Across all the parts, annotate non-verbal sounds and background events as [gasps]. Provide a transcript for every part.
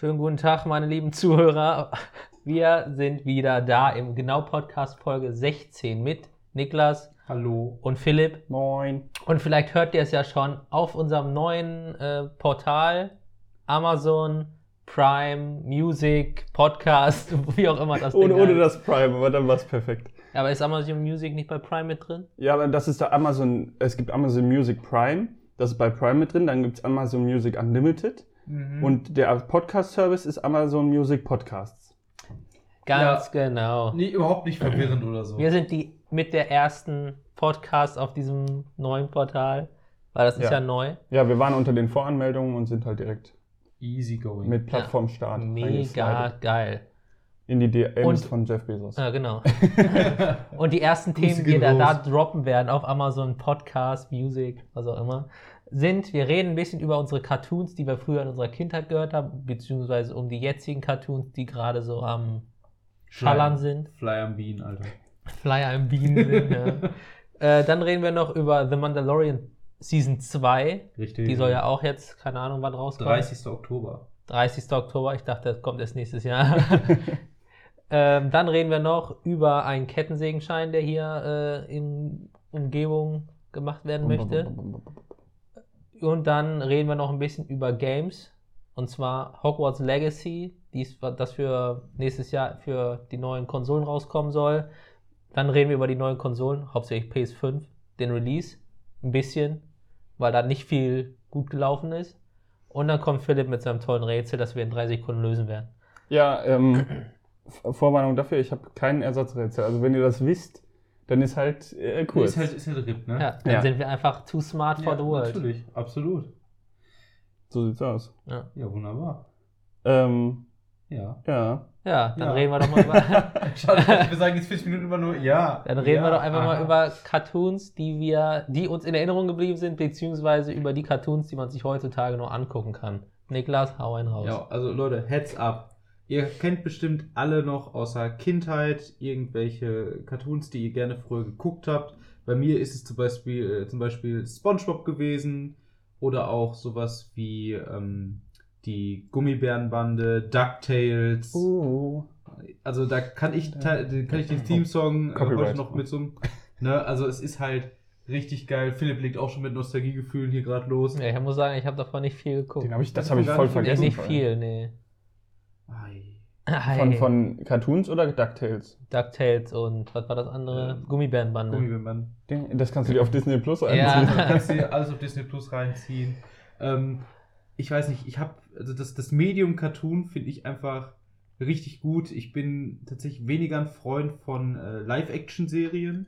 Schönen guten Tag, meine lieben Zuhörer. Wir sind wieder da im Genau-Podcast Folge 16 mit Niklas Hallo. und Philipp. Moin. Und vielleicht hört ihr es ja schon auf unserem neuen äh, Portal Amazon Prime Music Podcast, [laughs] wie auch immer das Ohne, Ding ohne heißt. das Prime, aber dann war es perfekt. Aber ist Amazon Music nicht bei Prime mit drin? Ja, aber das ist da Amazon, es gibt Amazon Music Prime, das ist bei Prime mit drin, dann gibt es Amazon Music Unlimited und der Podcast-Service ist Amazon Music Podcasts. Ganz genau. Nee, überhaupt nicht verwirrend oder so. Wir sind die mit der ersten Podcast auf diesem neuen Portal, weil das ist ja, Ja. neu. Ja, wir waren unter den Voranmeldungen und sind halt direkt Easy going. mit Plattformstart Mega reingeslidet. geil. in die DMs Und- von Jeff Bezos. Ja, genau. [laughs] Und die ersten Themen, die da raus. droppen werden auf Amazon Podcast, Music, was auch immer, sind, wir reden ein bisschen über unsere Cartoons, die wir früher in unserer Kindheit gehört haben, beziehungsweise um die jetzigen Cartoons, die gerade so am Schallern sind. Fly am Bean, Alter. [laughs] Flyer im Bean sind. ja. [laughs] äh, dann reden wir noch über The Mandalorian Season 2. Richtig. Die soll ja auch jetzt, keine Ahnung, wann rauskommt. 30. Oktober. 30. Oktober. Ich dachte, das kommt erst nächstes Jahr. [laughs] ähm, dann reden wir noch über einen Kettensägenschein, der hier äh, in Umgebung gemacht werden möchte. Und dann reden wir noch ein bisschen über Games. Und zwar Hogwarts Legacy, dies, das für nächstes Jahr für die neuen Konsolen rauskommen soll. Dann reden wir über die neuen Konsolen, hauptsächlich PS5, den Release. Ein bisschen, weil da nicht viel gut gelaufen ist. Und dann kommt Philipp mit seinem tollen Rätsel, das wir in drei Sekunden lösen werden. Ja, ähm, [clears throat] Vorwarnung dafür, ich habe keinen Ersatzrätsel. Also wenn ihr das wisst, dann ist halt äh, kurz. Ist halt, ist halt RIP, ne? Ja, dann Ja. sind wir einfach too smart for the world. Natürlich, absolut. So sieht's aus. Ja. Ja, wunderbar. Ähm, Ja. ja. ja, dann Ja. reden wir doch mal über. [laughs] Schade, wir sagen jetzt 40 Minuten immer nur ja. Dann reden ja, wir doch einfach mal aha. über Cartoons, die wir, die uns in Erinnerung geblieben sind, beziehungsweise über die Cartoons, die man sich heutzutage noch angucken kann. Niklas, hau einen raus. Ja, also Leute, Heads up. Ihr kennt bestimmt alle noch außer Kindheit irgendwelche Cartoons, die ihr gerne früher geguckt habt. Bei mir ist es zum Beispiel, äh, zum Beispiel SpongeBob gewesen oder auch sowas wie ähm, die Gummibärenbande, DuckTales. Uh. Also da kann ich, kann ich den Theme-Song äh, heute noch mit so einem, ne, also es ist halt richtig geil. Philipp legt auch schon mit Nostalgiegefühlen hier gerade los. Ja, ich muss sagen, ich habe davon nicht viel geguckt. Den hab ich, das Das habe ich voll vergessen. nicht viel, nee. Ei. Von, von Cartoons oder DuckTales? DuckTales und was war das andere? Ähm, Gummibärenbande. Gummibärenbande. Den- Das kannst du dir auf Disney Plus Ja. einziehen. [laughs] Du kannst dir alles auf Disney Plus reinziehen. Ähm, ich weiß nicht, ich habe, also das, das Medium Cartoon finde ich einfach richtig gut. Ich bin tatsächlich weniger ein Freund von äh, Live-Action-Serien.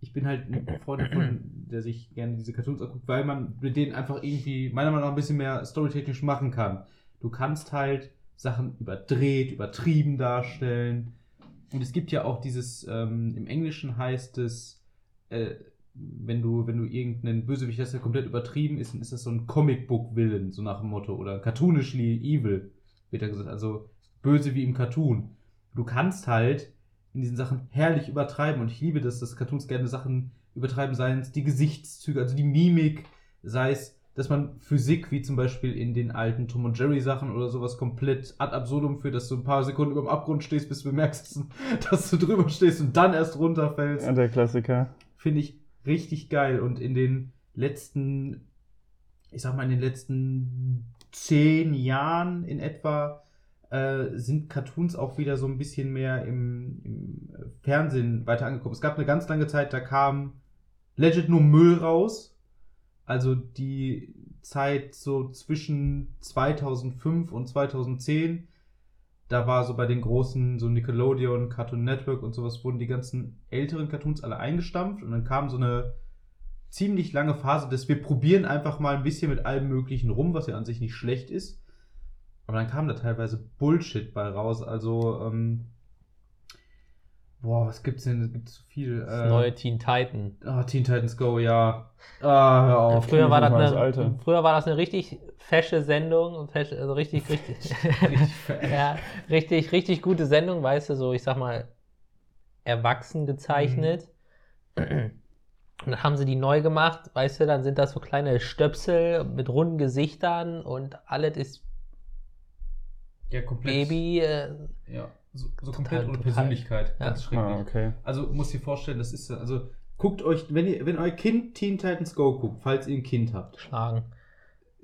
Ich bin halt ein Freund davon, [clears throat] der sich gerne diese Cartoons anguckt, weil man mit denen einfach irgendwie, meiner Meinung nach, ein bisschen mehr storytechnisch machen kann. Du kannst halt Sachen überdreht, übertrieben darstellen. Und es gibt ja auch dieses, ähm, im Englischen heißt es, äh, wenn du, wenn du irgendeinen Bösewicht hast, der komplett übertrieben ist, dann ist das so ein Comic-Book-Villain, so nach dem Motto. Oder cartoonishly evil, wird da gesagt. Also böse wie im Cartoon. Du kannst halt in diesen Sachen herrlich übertreiben. Und ich liebe das, dass Cartoons gerne Sachen übertreiben, seien es die Gesichtszüge, also die Mimik, sei es, dass man Physik, wie zum Beispiel in den alten Tom und Jerry Sachen oder sowas, komplett ad absurdum führt, dass du ein paar Sekunden über dem Abgrund stehst, bis du bemerkst, dass [laughs] du, dass du drüber stehst und dann erst runterfällst Ja, der Klassiker. finde ich richtig geil. Und in den letzten, ich sag mal, in den letzten zehn Jahren in etwa äh, sind Cartoons auch wieder so ein bisschen mehr im, im Fernsehen weiter angekommen. Es gab eine ganz lange Zeit, da kam legit nur Müll raus. Also die Zeit so zwischen 2005 und 2010 da war so bei den großen, so Nickelodeon, Cartoon Network und sowas, wurden die ganzen älteren Cartoons alle eingestampft und dann kam so eine ziemlich lange Phase, dass wir probieren einfach mal ein bisschen mit allem Möglichen rum, was ja an sich nicht schlecht ist. Aber dann kam da teilweise Bullshit bei raus. Also, ähm, boah, was gibt's denn? Es gibt so viel. Das Äh, neue Teen Titan. ah, Teen Titans Go, ja. Ah, hör auf. früher, war das das eine, Alte. früher war das eine richtig fesche Sendung, fesche, also richtig, [laughs] richtig, Richtig ja, richtig, richtig gute Sendung, weißt du, so ich sag mal erwachsen gezeichnet. Mhm. Und dann haben sie die neu gemacht, weißt du, dann sind das so kleine Stöpsel mit runden Gesichtern und alles ist Ja, komplett. Baby. Äh, Ja, so, so Total, komplett ohne total. Persönlichkeit. Ja. Ganz schrecklich. Ah, okay. Also muss dir vorstellen, das ist also guckt euch, wenn ihr, wenn euer Kind Teen Titans Go guckt, falls ihr ein Kind habt, schlagen.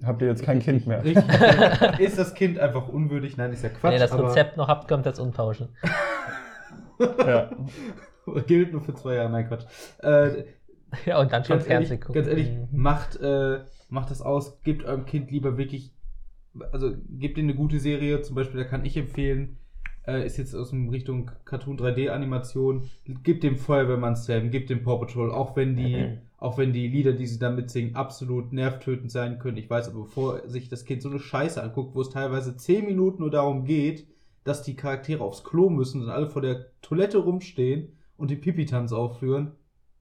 Habt ihr jetzt kein Kind mehr? richtig, [laughs] ist das Kind einfach unwürdig? Nein, ist ja Quatsch. Wenn ihr das aber Rezept noch habt, könnt ihr es umtauschen. ja. [laughs] gilt nur für zwei Jahre. Nein, Quatsch. Äh, [laughs] Ja, und dann schon Fernsehen gucken. ganz ehrlich, Mhm. macht, äh, macht das aus, gebt eurem Kind lieber wirklich, also gebt ihm eine gute Serie, zum Beispiel, da kann ich empfehlen, äh, ist jetzt aus dem Richtung Cartoon 3D-Animation, gebt dem Feuerwehrmann Sam, gebt dem Paw Patrol, auch wenn die, Mhm. auch wenn die Lieder, die sie damit singen, absolut nervtötend sein können. Ich weiß aber, bevor sich das Kind so eine Scheiße anguckt, wo es teilweise 10 Minuten nur darum geht, dass die Charaktere aufs Klo müssen und alle vor der Toilette rumstehen und den Pipi-Tanz aufführen,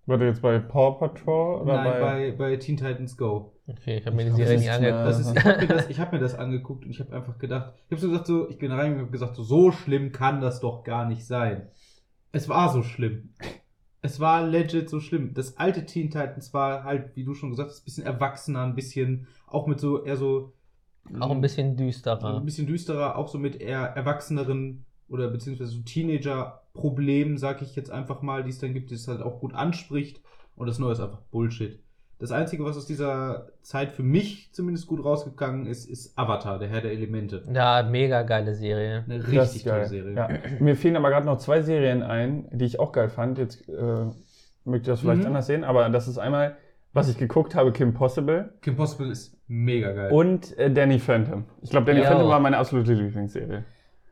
Warte jetzt bei Paw Patrol oder Nein, bei. bei, bei Teen Titans Go. Okay, ich habe mir die Serie das nicht angeguckt. [laughs] Ich habe mir, hab mir das angeguckt und ich habe einfach gedacht, ich habe so gesagt, so, ich bin reingegangen und hab gesagt, so, so schlimm kann das doch gar nicht sein. Es war so schlimm. Es war legit so schlimm. Das alte Teen Titans war halt, wie du schon gesagt hast, ein bisschen erwachsener, ein bisschen, auch mit so, eher so. Auch ein bisschen ein düsterer. bisschen düsterer, auch so mit eher erwachseneren oder beziehungsweise so Teenager-Problemen, sag ich jetzt einfach mal, die es dann gibt, die es halt auch gut anspricht. Und das Neue ist einfach Bullshit. Das Einzige, was aus dieser Zeit für mich zumindest gut rausgegangen ist, ist Avatar, der Herr der Elemente. Ja, mega geile Serie. Eine richtig tolle Serie. Ja. Mir fehlen aber gerade noch zwei Serien ein, die ich auch geil fand. Jetzt äh, mögt ihr das vielleicht Mhm. anders sehen, aber das ist einmal, was ich geguckt habe, Kim Possible Kim Possible ist mega geil. und äh, Danny Phantom. Ich glaube, Danny Jo. Phantom war meine absolute Lieblingsserie.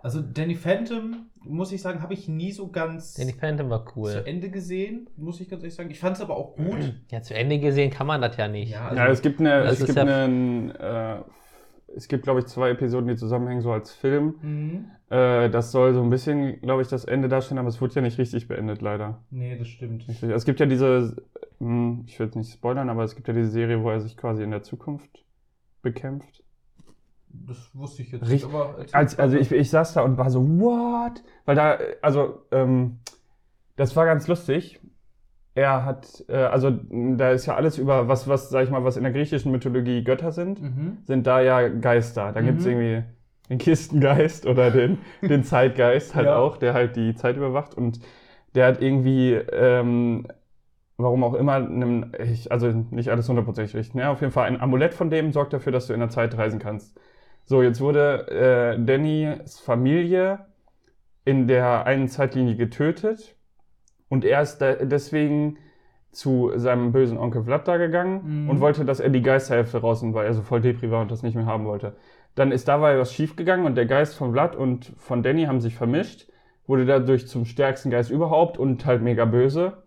Also Danny Phantom, muss ich sagen, habe ich nie so ganz Danny Phantom war zu cool. Ende gesehen, muss ich ganz ehrlich sagen. Ich fand es aber auch gut. [clears throat] Ja, zu Ende gesehen kann man das ja nicht. Ja, also, ja, es gibt eine, es gibt ja- einen, äh, es gibt, glaube ich, zwei Episoden, die zusammenhängen, so als Film. Mhm. Äh, das soll so ein bisschen, glaube ich, das Ende darstellen, aber es wurde ja nicht richtig beendet, leider. Nee, das stimmt. Richtig. Es gibt ja diese, hm, ich will jetzt nicht spoilern, aber es gibt ja diese Serie, wo er sich quasi in der Zukunft bekämpft. Das wusste ich jetzt Richtig- nicht. Aber Als, also ich, ich saß da und war so, what? Weil da, also, ähm, das war ganz lustig. Er hat, äh, also da ist ja alles über, was, was, sag ich mal, was in der griechischen Mythologie Götter sind, Mhm. sind da ja Geister. Da Mhm. irgendwie den Kistengeist oder den, [laughs] den Zeitgeist halt Ja. auch, der halt die Zeit überwacht. Und der hat irgendwie, ähm, warum auch immer, einem, ich, also nicht alles hundertprozentig richtig, ne? auf jeden Fall ein Amulett von dem sorgt dafür, dass du in der Zeit reisen kannst. So, jetzt wurde äh, Dannys Familie in der einen Zeitlinie getötet und er ist deswegen zu seinem bösen Onkel Vlad da gegangen Mhm. und wollte, dass er die Geisterhälfte rausnimmt, weil er so voll Depri war und das nicht mehr haben wollte. Dann ist dabei was schiefgegangen und der Geist von Vlad und von Danny haben sich vermischt, wurde dadurch zum stärksten Geist überhaupt und halt mega böse.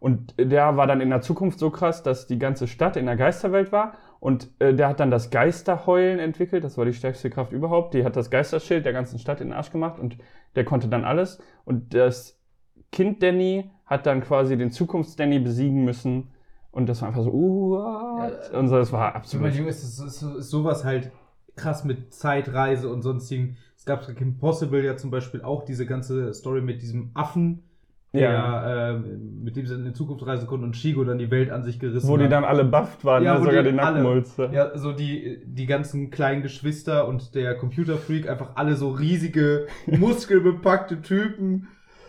Und der war dann in der Zukunft so krass, dass die ganze Stadt in der Geisterwelt war. Und äh, der hat dann das Geisterheulen entwickelt. Das war die stärkste Kraft überhaupt. Die hat das Geisterschild der ganzen Stadt in den Arsch gemacht und der konnte dann alles. Und das Kind Danny hat dann quasi den Zukunfts-Danny besiegen müssen. Und das war einfach so, uh? Ja, und so, das war absolut. mein Junge ist, es- ist, ist sowas halt krass mit Zeitreise und sonstigen. Es gab bei Kim Possible ja zum Beispiel auch diese ganze Story mit diesem Affen, der, Ja. ähm, mit dem sie in die Zukunft reisen konnten und Shigo dann die Welt an sich gerissen Wo die hat. dann alle bufft waren, Ja, ne? wo sogar die die Nackenmulze. Ja, so die, die ganzen kleinen Geschwister und der Computerfreak, einfach alle so riesige, [laughs] muskelbepackte Typen.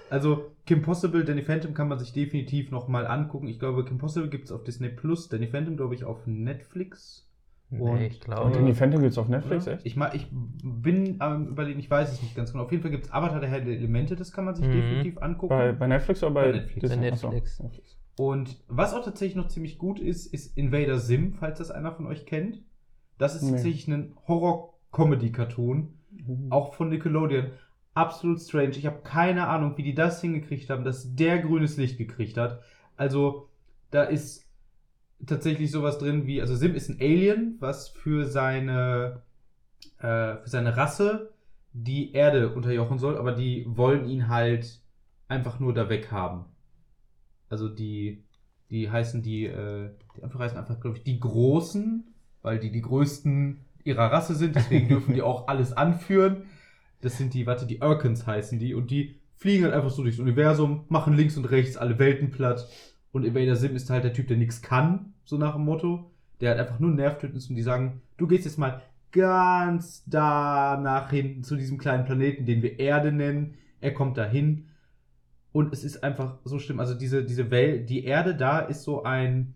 Also Kim Possible, Danny Phantom kann man sich definitiv nochmal angucken. Ich glaube, Kim Possible gibt es auf Disney Plus, Danny Phantom, glaube ich, auf Netflix. Und- Nee, ich Und glaube. Danny Phantom gibt's auf Netflix, Oder? echt? Ich, ich bin am überlegen, ich weiß es nicht ganz genau. Auf jeden Fall gibt es Avatar der Herr der Elemente, das kann man sich Mhm. definitiv angucken. Bei, bei Netflix oder bei, Bei Netflix. Disney? Bei. Netflix. Und was auch tatsächlich noch ziemlich gut ist, ist Invader Sim, falls das einer von euch kennt. Das ist Nee. tatsächlich ein Horror-Comedy-Cartoon, auch von Nickelodeon. Absolut strange. Ich habe keine Ahnung, wie die das hingekriegt haben, dass der grünes Licht gekriegt hat. Also, da ist tatsächlich sowas drin wie, also Sim ist ein Alien, was für seine, äh, für seine Rasse die Erde unterjochen soll, aber die wollen ihn halt einfach nur da weg haben. Also die, die heißen die, äh, die einfach heißen einfach, glaube ich, die Großen, weil die die größten ihrer Rasse sind, deswegen dürfen die auch alles anführen. Das sind die, warte, die Urkens heißen die und die fliegen halt einfach so durchs Universum, machen links und rechts alle Welten platt. Und Invader Sim ist halt der Typ, der nichts kann, so nach dem Motto. Der halt einfach nur nervtötend ist und die sagen, du gehst jetzt mal ganz da nach hinten zu diesem kleinen Planeten, den wir Erde nennen. Er kommt dahin und es ist einfach so schlimm. Also diese, diese Welt, die Erde da ist so ein,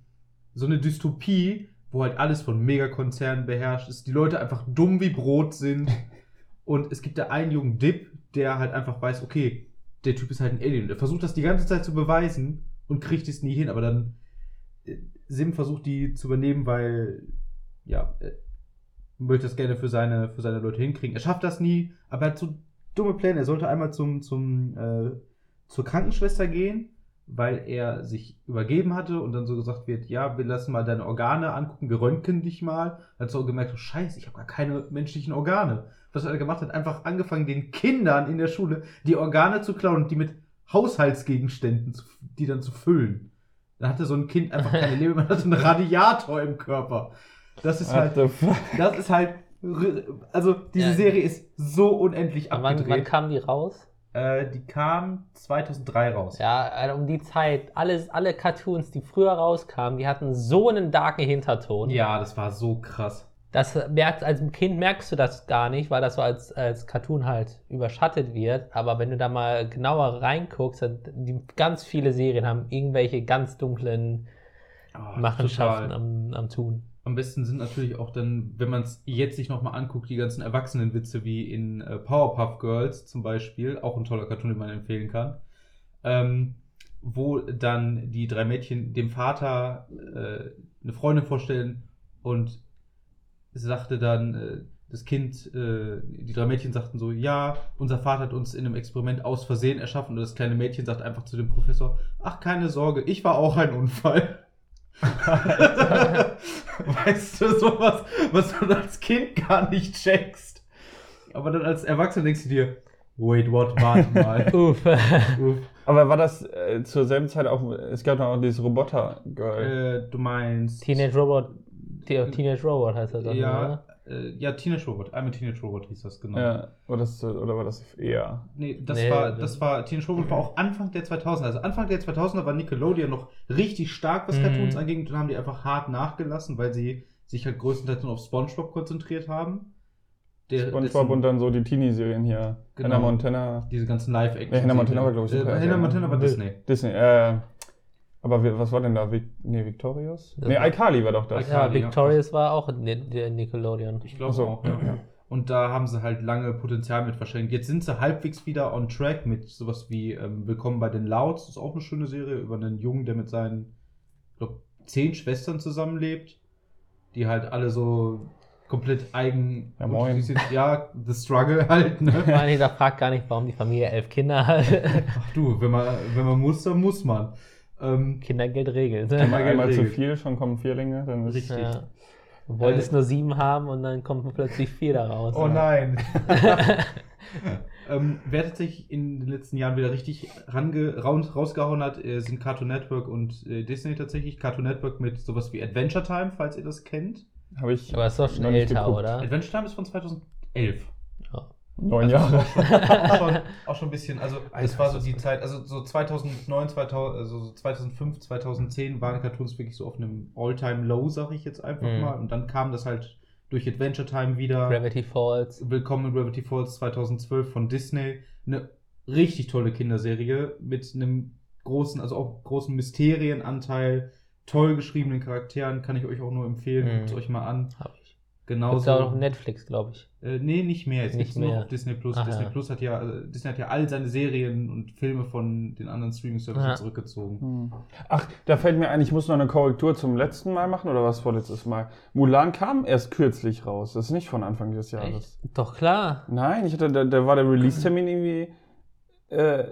so eine Dystopie, wo halt alles von Megakonzernen beherrscht ist, die Leute einfach dumm wie Brot sind. [laughs] Und es gibt da einen jungen Dip, der halt einfach weiß, okay, der Typ ist halt ein Alien. Der versucht das die ganze Zeit zu beweisen und kriegt es nie hin, aber dann äh, Sim versucht die zu übernehmen, weil ja, er möchte das gerne für seine, für seine Leute hinkriegen. Er schafft das nie, aber er hat so dumme Pläne. Er sollte einmal zum, zum, äh, zur Krankenschwester gehen, weil er sich übergeben hatte und dann so gesagt wird, ja, wir lassen mal deine Organe angucken, wir röntgen dich mal. Dann hat er so gemerkt, oh scheiße, ich habe gar keine menschlichen Organe. Was er gemacht hat, einfach angefangen, den Kindern in der Schule die Organe zu klauen und die mit Haushaltsgegenständen, zu, die dann zu füllen. Dann hatte so ein Kind einfach keine Leber, man hatte einen [laughs] Radiator im Körper. Das ist halt, What the fuck? das ist halt, also diese Ja. Serie ist so unendlich Aber wann, wann abgedreht. kam die raus? Äh, die kam 2003 raus. Ja, also um die Zeit, alles, alle Cartoons, die früher rauskamen, die hatten so einen darken Hinterton. Ja, das war so krass. Das merkst, als Kind merkst du das gar nicht, weil das so als, als Cartoon halt überschattet wird. Aber wenn du da mal genauer reinguckst, dann die, ganz viele Serien haben irgendwelche ganz dunklen Oh, Machenschaften am, am Tun. Am besten sind natürlich auch dann, wenn man es jetzt sich nochmal anguckt, die ganzen Erwachsenenwitze wie in äh, Powerpuff Girls zum Beispiel, auch ein toller Cartoon, den man empfehlen kann, ähm, wo dann die drei Mädchen dem Vater äh, eine Freundin vorstellen und sagte dann, äh, das Kind, äh, die drei Mädchen sagten so, ja, unser Vater hat uns in einem Experiment aus Versehen erschaffen und das kleine Mädchen sagt einfach zu dem Professor, ach, keine Sorge, ich war auch ein Unfall. [laughs] weißt du, sowas, was du als Kind gar nicht checkst. Aber dann als Erwachsener denkst du dir, wait, what, warte mal. [laughs] Uff. Uff. Aber war das äh, zur selben Zeit auch, es gab noch auch dieses Roboter-Girl. äh, du meinst. Teenage Robot, die, Teenage Robot heißt das doch, ja, oder? äh, ja, Teenage Robot. I'm a Teenage Robot hieß das, genau. ja, oder, das, oder war das eher? Nee, das Nee, war, das- war, Teenage Robot war auch Anfang der 2000er. Also Anfang der 2000er war Nickelodeon noch richtig stark, was Mhm. Cartoons anging. Und dann haben die einfach hart nachgelassen, weil sie sich halt größtenteils nur auf Spongebob konzentriert haben. Der, SpongeBob dessen- und dann so die Teenie-Serien hier. Genau. Hannah Montana. diese ganzen Live-Action. Nee, Hannah Montana war, glaub ich, äh, Hannah. Montana war Disney. Disney, äh. Aber was war denn da? Vic, nee, Victorious? Nee, war- iCarly war doch das. Ja. Victorious war auch der Nickelodeon. Ich glaube so, auch, ja. ja. Und da haben sie halt lange Potenzial mit verschenkt. Jetzt sind sie halbwegs wieder on track mit sowas wie ähm, Willkommen bei den Louds. Das ist auch eine schöne Serie über einen Jungen, der mit seinen, ich glaube, zehn Schwestern zusammenlebt, die halt alle so komplett eigen. Ja, moin. sind- Ja, the struggle halt, ne? [laughs] Meine, da fragt gar nicht, warum die Familie elf Kinder hat. Ach du, wenn man, wenn man muss, dann muss man. Ähm, Kindergeld regelt. Einmal, Einmal zu viel, schon kommen Vierlinge. Dann ist Richtig. Ja. Du wolltest Äh, nur sieben haben und dann kommt plötzlich vier da raus. Oh nein. [laughs] ähm, wer tatsächlich in den letzten Jahren wieder richtig range, raus, rausgehauen hat, äh, sind Cartoon Network und äh, Disney tatsächlich. Cartoon Network mit sowas wie Adventure Time, falls ihr das kennt. Habe ich Aber ist doch schon noch nicht älter, geguckt. oder? Adventure Time ist von 2011. Ja. neun Also Jahre. Auch [laughs] schon, auch schon ein bisschen, also das Alter, war so die Zeit, also so 2009, 2000, also so 2005, 2010 waren Cartoons wirklich so auf einem All-Time-Low, sag ich jetzt einfach Mhm. mal. Und dann kam das halt durch Adventure Time wieder. Gravity Falls. Willkommen in Gravity Falls 2012 von Disney. Eine richtig tolle Kinderserie mit einem großen, also auch großen Mysterienanteil, toll geschriebenen Charakteren, kann ich euch auch nur empfehlen. Mhm. Guckt es euch mal an. Hab. Genauso. Gibt's auch auf Netflix, glaube ich. Äh, nee, nicht mehr. Es Nicht gibt's nur mehr. auf Disney Plus. Ach, Disney ja. Plus hat ja, äh, Disney hat ja all seine Serien und Filme von den anderen Streaming-Services Ja. zurückgezogen. Hm. Ach, da fällt mir ein, ich muss noch eine Korrektur zum letzten Mal machen oder was vorletztes Mal. Mulan kam erst kürzlich raus. Das ist nicht von Anfang des Jahres. Doch klar. Nein, ich hatte, da, da war der Release-Termin irgendwie äh,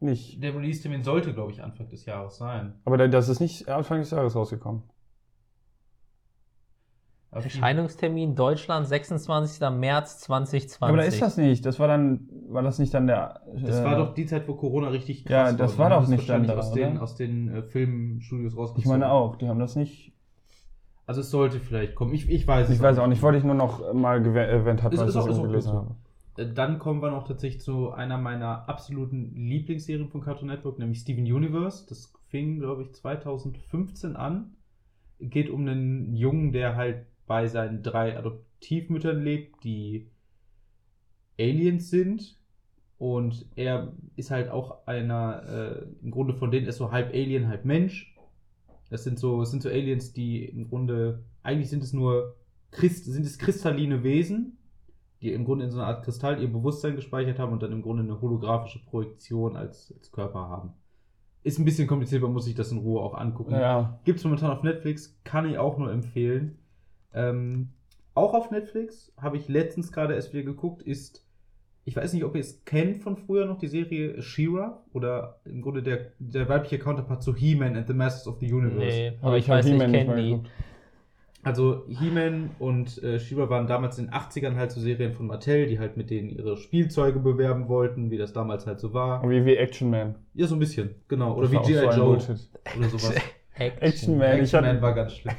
nicht. Der Release-Termin sollte, glaube ich, Anfang des Jahres sein. Aber da, das ist nicht Anfang des Jahres rausgekommen. Erscheinungstermin Deutschland 26. März 2020. Aber da ist das nicht. Das war dann, war das nicht dann der. Das äh, war doch die Zeit, wo Corona richtig krass Ja, das war haben doch nicht dann da, aus den, oder? aus den äh, Filmstudios rausgezogen. Ich meine auch, die haben das nicht. Also es sollte vielleicht kommen. Ich, ich weiß Ich es weiß auch nicht, wollte ich nur noch mal erwähnt haben, Ist- weil ich das gelesen gut habe. Äh, Dann kommen wir noch tatsächlich zu einer meiner absoluten Lieblingsserien von Cartoon Network, nämlich Steven Universe. Das fing, glaube ich, 2015 an. Geht um einen Jungen, der halt bei seinen drei Adop Stiefmüttern lebt, die Aliens sind. Und er ist halt auch einer, äh, im Grunde von denen ist so halb Alien, halb Mensch. Das sind so, das sind so Aliens, die im Grunde, eigentlich sind es nur Christ, sind es kristalline Wesen, die im Grunde in so einer Art Kristall ihr Bewusstsein gespeichert haben und dann im Grunde eine holographische Projektion als, als Körper haben. Ist ein bisschen kompliziert, man muss sich das in Ruhe auch angucken. Ja. Gibt es momentan auf Netflix, kann ich auch nur empfehlen. Ähm, auch auf Netflix habe ich letztens gerade erst wieder geguckt, ist, ich weiß nicht, ob ihr es kennt von früher noch, die Serie She-Ra oder im Grunde der, der weibliche Counterpart zu He-Man and the Masters of the Universe. Nee, aber Aber ich, ich weiß, ich nicht kenne mal die. geguckt. Also He-Man und äh, She-Ra waren damals in den 80ern halt so Serien von Mattel, die halt mit denen ihre Spielzeuge bewerben wollten, wie das damals halt so war. Wie, wie Action Man. Ja, so ein bisschen, genau. Oder Das wie G.I. so Joe oder sowas. [laughs] Action Man. Ich Action Man war ganz schlimm.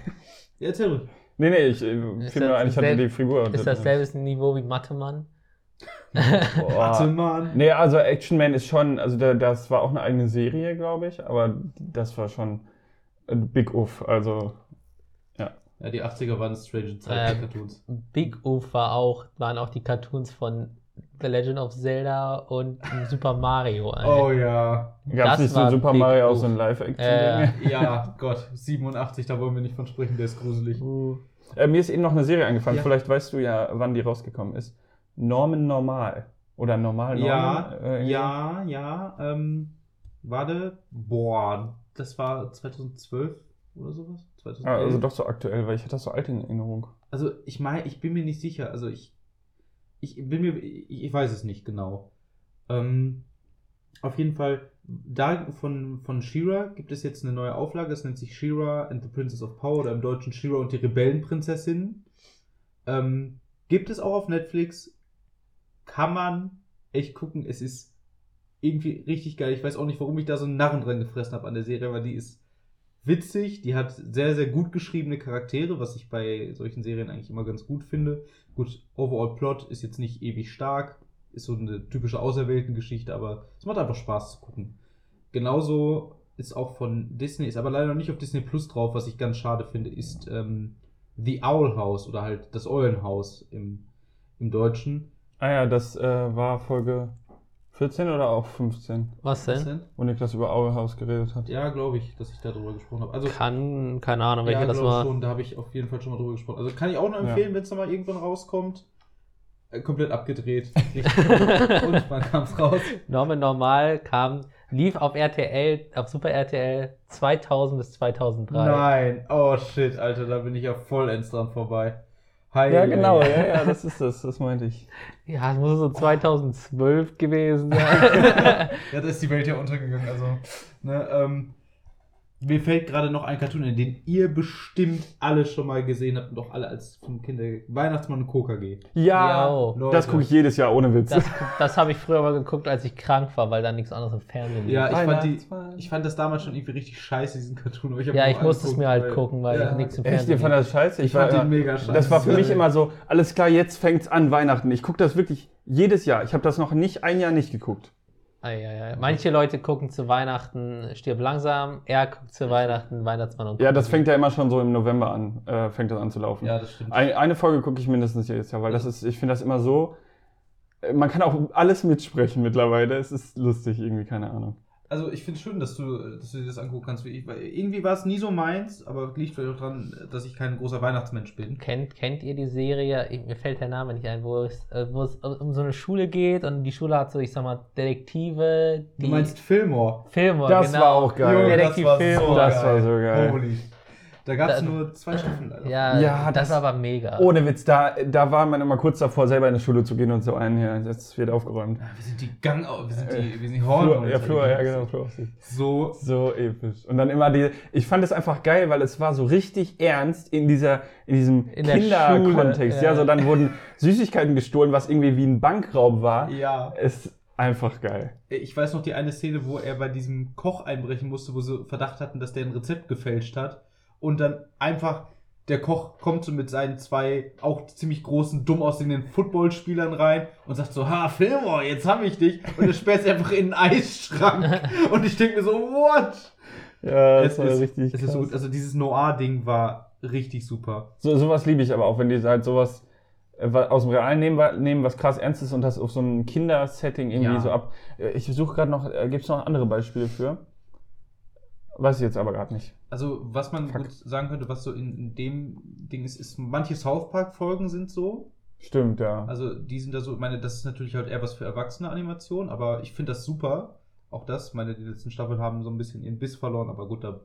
Ja, erzähl ruhig. Nee, nee, ich äh, Ist finde nur das ein, ich hatte die Figur. Ist das selbes Niveau wie [laughs] Boah. mal. Nee, also Action Man ist schon, also da, das war auch eine eigene Serie, glaube ich, aber das war schon ein Big Uff, also Ja, die 80er waren strange Ähm, Zeiten der Cartoons. Big Oof war auch, waren auch die Cartoons von The Legend of Zelda und Super Mario. ey. Oh ja. gab es Das nicht so Super Mario Uff. so ein Äh, Live-Action-Ding? [laughs] Ja, Gott, 87, da wollen wir nicht von sprechen, der ist gruselig. Äh, mir ist eben noch eine Serie eingefallen, Ja. vielleicht weißt du ja, wann die rausgekommen ist. Norman Normal. Oder Normal Norman? Ja, äh, ja, ja. Ähm, warte. Boah, das war 2012 oder sowas? 2011? Ah, also doch so aktuell, weil ich hatte das so alt in Erinnerung. Also ich meine, ich bin mir nicht sicher. Also ich, ich bin mir, ich, weiß es nicht genau. Ähm, auf jeden Fall, da von, von She-Ra gibt es jetzt eine neue Auflage, das nennt sich She-Ra and the Princess of Power oder im Deutschen She-Ra und die Rebellenprinzessin. Ähm, gibt es auch auf Netflix, kann man echt gucken, es ist irgendwie richtig geil. Ich weiß auch nicht, warum ich da so einen Narren dran gefressen habe an der Serie, aber die ist witzig, die hat sehr, sehr gut geschriebene Charaktere, was ich bei solchen Serien eigentlich immer ganz gut finde. Gut, Overall Plot ist jetzt nicht ewig stark, ist so eine typische Auserwählten-Geschichte, aber es macht einfach Spaß zu gucken. Genauso ist auch von Disney, ist aber leider noch nicht auf Disney Plus drauf, was ich ganz schade finde, ist ähm, The Owl House oder halt das Eulenhaus im, im Deutschen. Ah ja, das äh, war Folge 14 oder auch 15, Was Was denn? denn? wo Niklas über House geredet hat. Ja, glaube ich, dass ich darüber gesprochen habe. Also Kann, keine Ahnung, welche ja, das war. schon, da habe ich auf jeden Fall schon mal drüber gesprochen. Also kann ich auch nur empfehlen, wenn es nochmal irgendwann rauskommt. Äh, komplett abgedreht. [laughs] Und man kam es raus. Norman Normal kam, lief auf RTL, auf Super RTL 2000 bis 2003. Nein. Oh shit, Alter, da bin ich ja vollends dran vorbei. Hi, Ja, genau, ja, ja, das ist das, das meinte ich. [laughs] Ja, es muss so 2012 gewesen sein. [laughs] Ja, da ist die Welt ja untergegangen. Also, ne, ähm, mir fällt gerade noch ein Cartoon, in den ihr bestimmt alle schon mal gesehen habt und auch alle als vom Kinder Weihnachtsmann und KKG. Ja, Jo. das gucke ich jedes Jahr ohne Witz. Das, das habe ich früher mal geguckt, als ich krank war, weil da nichts anderes im Fernsehen lief. Ja, ich fand, die, ich fand das damals schon irgendwie richtig scheiße, diesen Cartoon. Aber ich Ja, ich musste es mir halt gucken, weil ja, nichts im Echt, ihr Fernsehen fand das scheiße? Ich fand war, den mega scheiße. Das war für mich immer so, alles klar, jetzt fängt's an, Weihnachten. Ich gucke das wirklich jedes Jahr. Ich habe das noch nicht ein Jahr nicht geguckt. Ei, ei, ei. Manche Leute gucken zu Weihnachten Stirb langsam, er guckt zu Weihnachten Weihnachtsmann und Ja, das fängt ja immer schon so im November an, äh, fängt das an zu laufen. Ja, das stimmt. Ein, eine Folge gucke ich mindestens jedes Jahr, weil das ist, ich finde das immer so. äh, Man kann auch alles mitsprechen mittlerweile. Es ist lustig, irgendwie, keine Ahnung. Also ich finde es schön, dass du, dass du dir das angucken kannst wie ich. Weil irgendwie war es nie so meins, aber liegt vielleicht auch daran, dass ich kein großer Weihnachtsmensch bin. Kennt, kennt ihr die Serie, ich, mir fällt der Name nicht ein, wo es, äh, wo es um so eine Schule geht und die Schule hat so, ich sag mal, Detektive, die Du meinst Fillmore? Filme, Das genau. war auch geil. Junge, Junge, Detektiv Fillmore. Das war so geil. Holy. Da gab es nur zwei Staffeln leider. Ja, Ja, das, das- war aber mega. Ohne Witz, da, da war man immer kurz davor, selber in die Schule zu gehen und so ein, ja, jetzt wird aufgeräumt. Ja, Wir sind die Gang, wir sind die, wir sind die Flur, Horn. ja, Flur, ja, genau, Flur. So, So episch. Und dann immer die, ich fand es einfach geil, weil es war so richtig ernst in dieser, in diesem In der Kinderkontext. Ja, ja. so dann wurden Süßigkeiten gestohlen, was irgendwie wie ein Bankraub war. ja. Ist einfach geil. Ich weiß noch die eine Szene, wo er bei diesem Koch einbrechen musste, wo sie Verdacht hatten, dass der ein Rezept gefälscht hat. Und dann einfach der Koch kommt so mit seinen zwei auch ziemlich großen, dumm aussehenden Footballspielern rein und sagt so, ha, Fillmore, jetzt hab ich dich. Und er sperrt einfach in einen Eisschrank. [laughs] und ich denke mir so, what? Ja, es das war ist, richtig es ist so. Also dieses Noir-Ding war richtig super. So, sowas liebe ich aber auch, wenn die halt sowas äh, aus dem Realen nehmen, nehmen, was krass ernst ist und das auf so ein Kindersetting irgendwie Ja. so ab. Äh, Ich suche gerade noch, gibt es noch andere Beispiele für? Weiß ich jetzt aber gerade nicht. Also, was man Fuck. gut sagen könnte, was so in, in dem Ding ist, ist, manche South Park-Folgen sind so. Stimmt, ja. Also, die sind da so, ich meine, das ist natürlich halt eher was für erwachsene Animation, aber ich finde das super. Auch das, meine, die letzten Staffeln haben so ein bisschen ihren Biss verloren, aber gut, da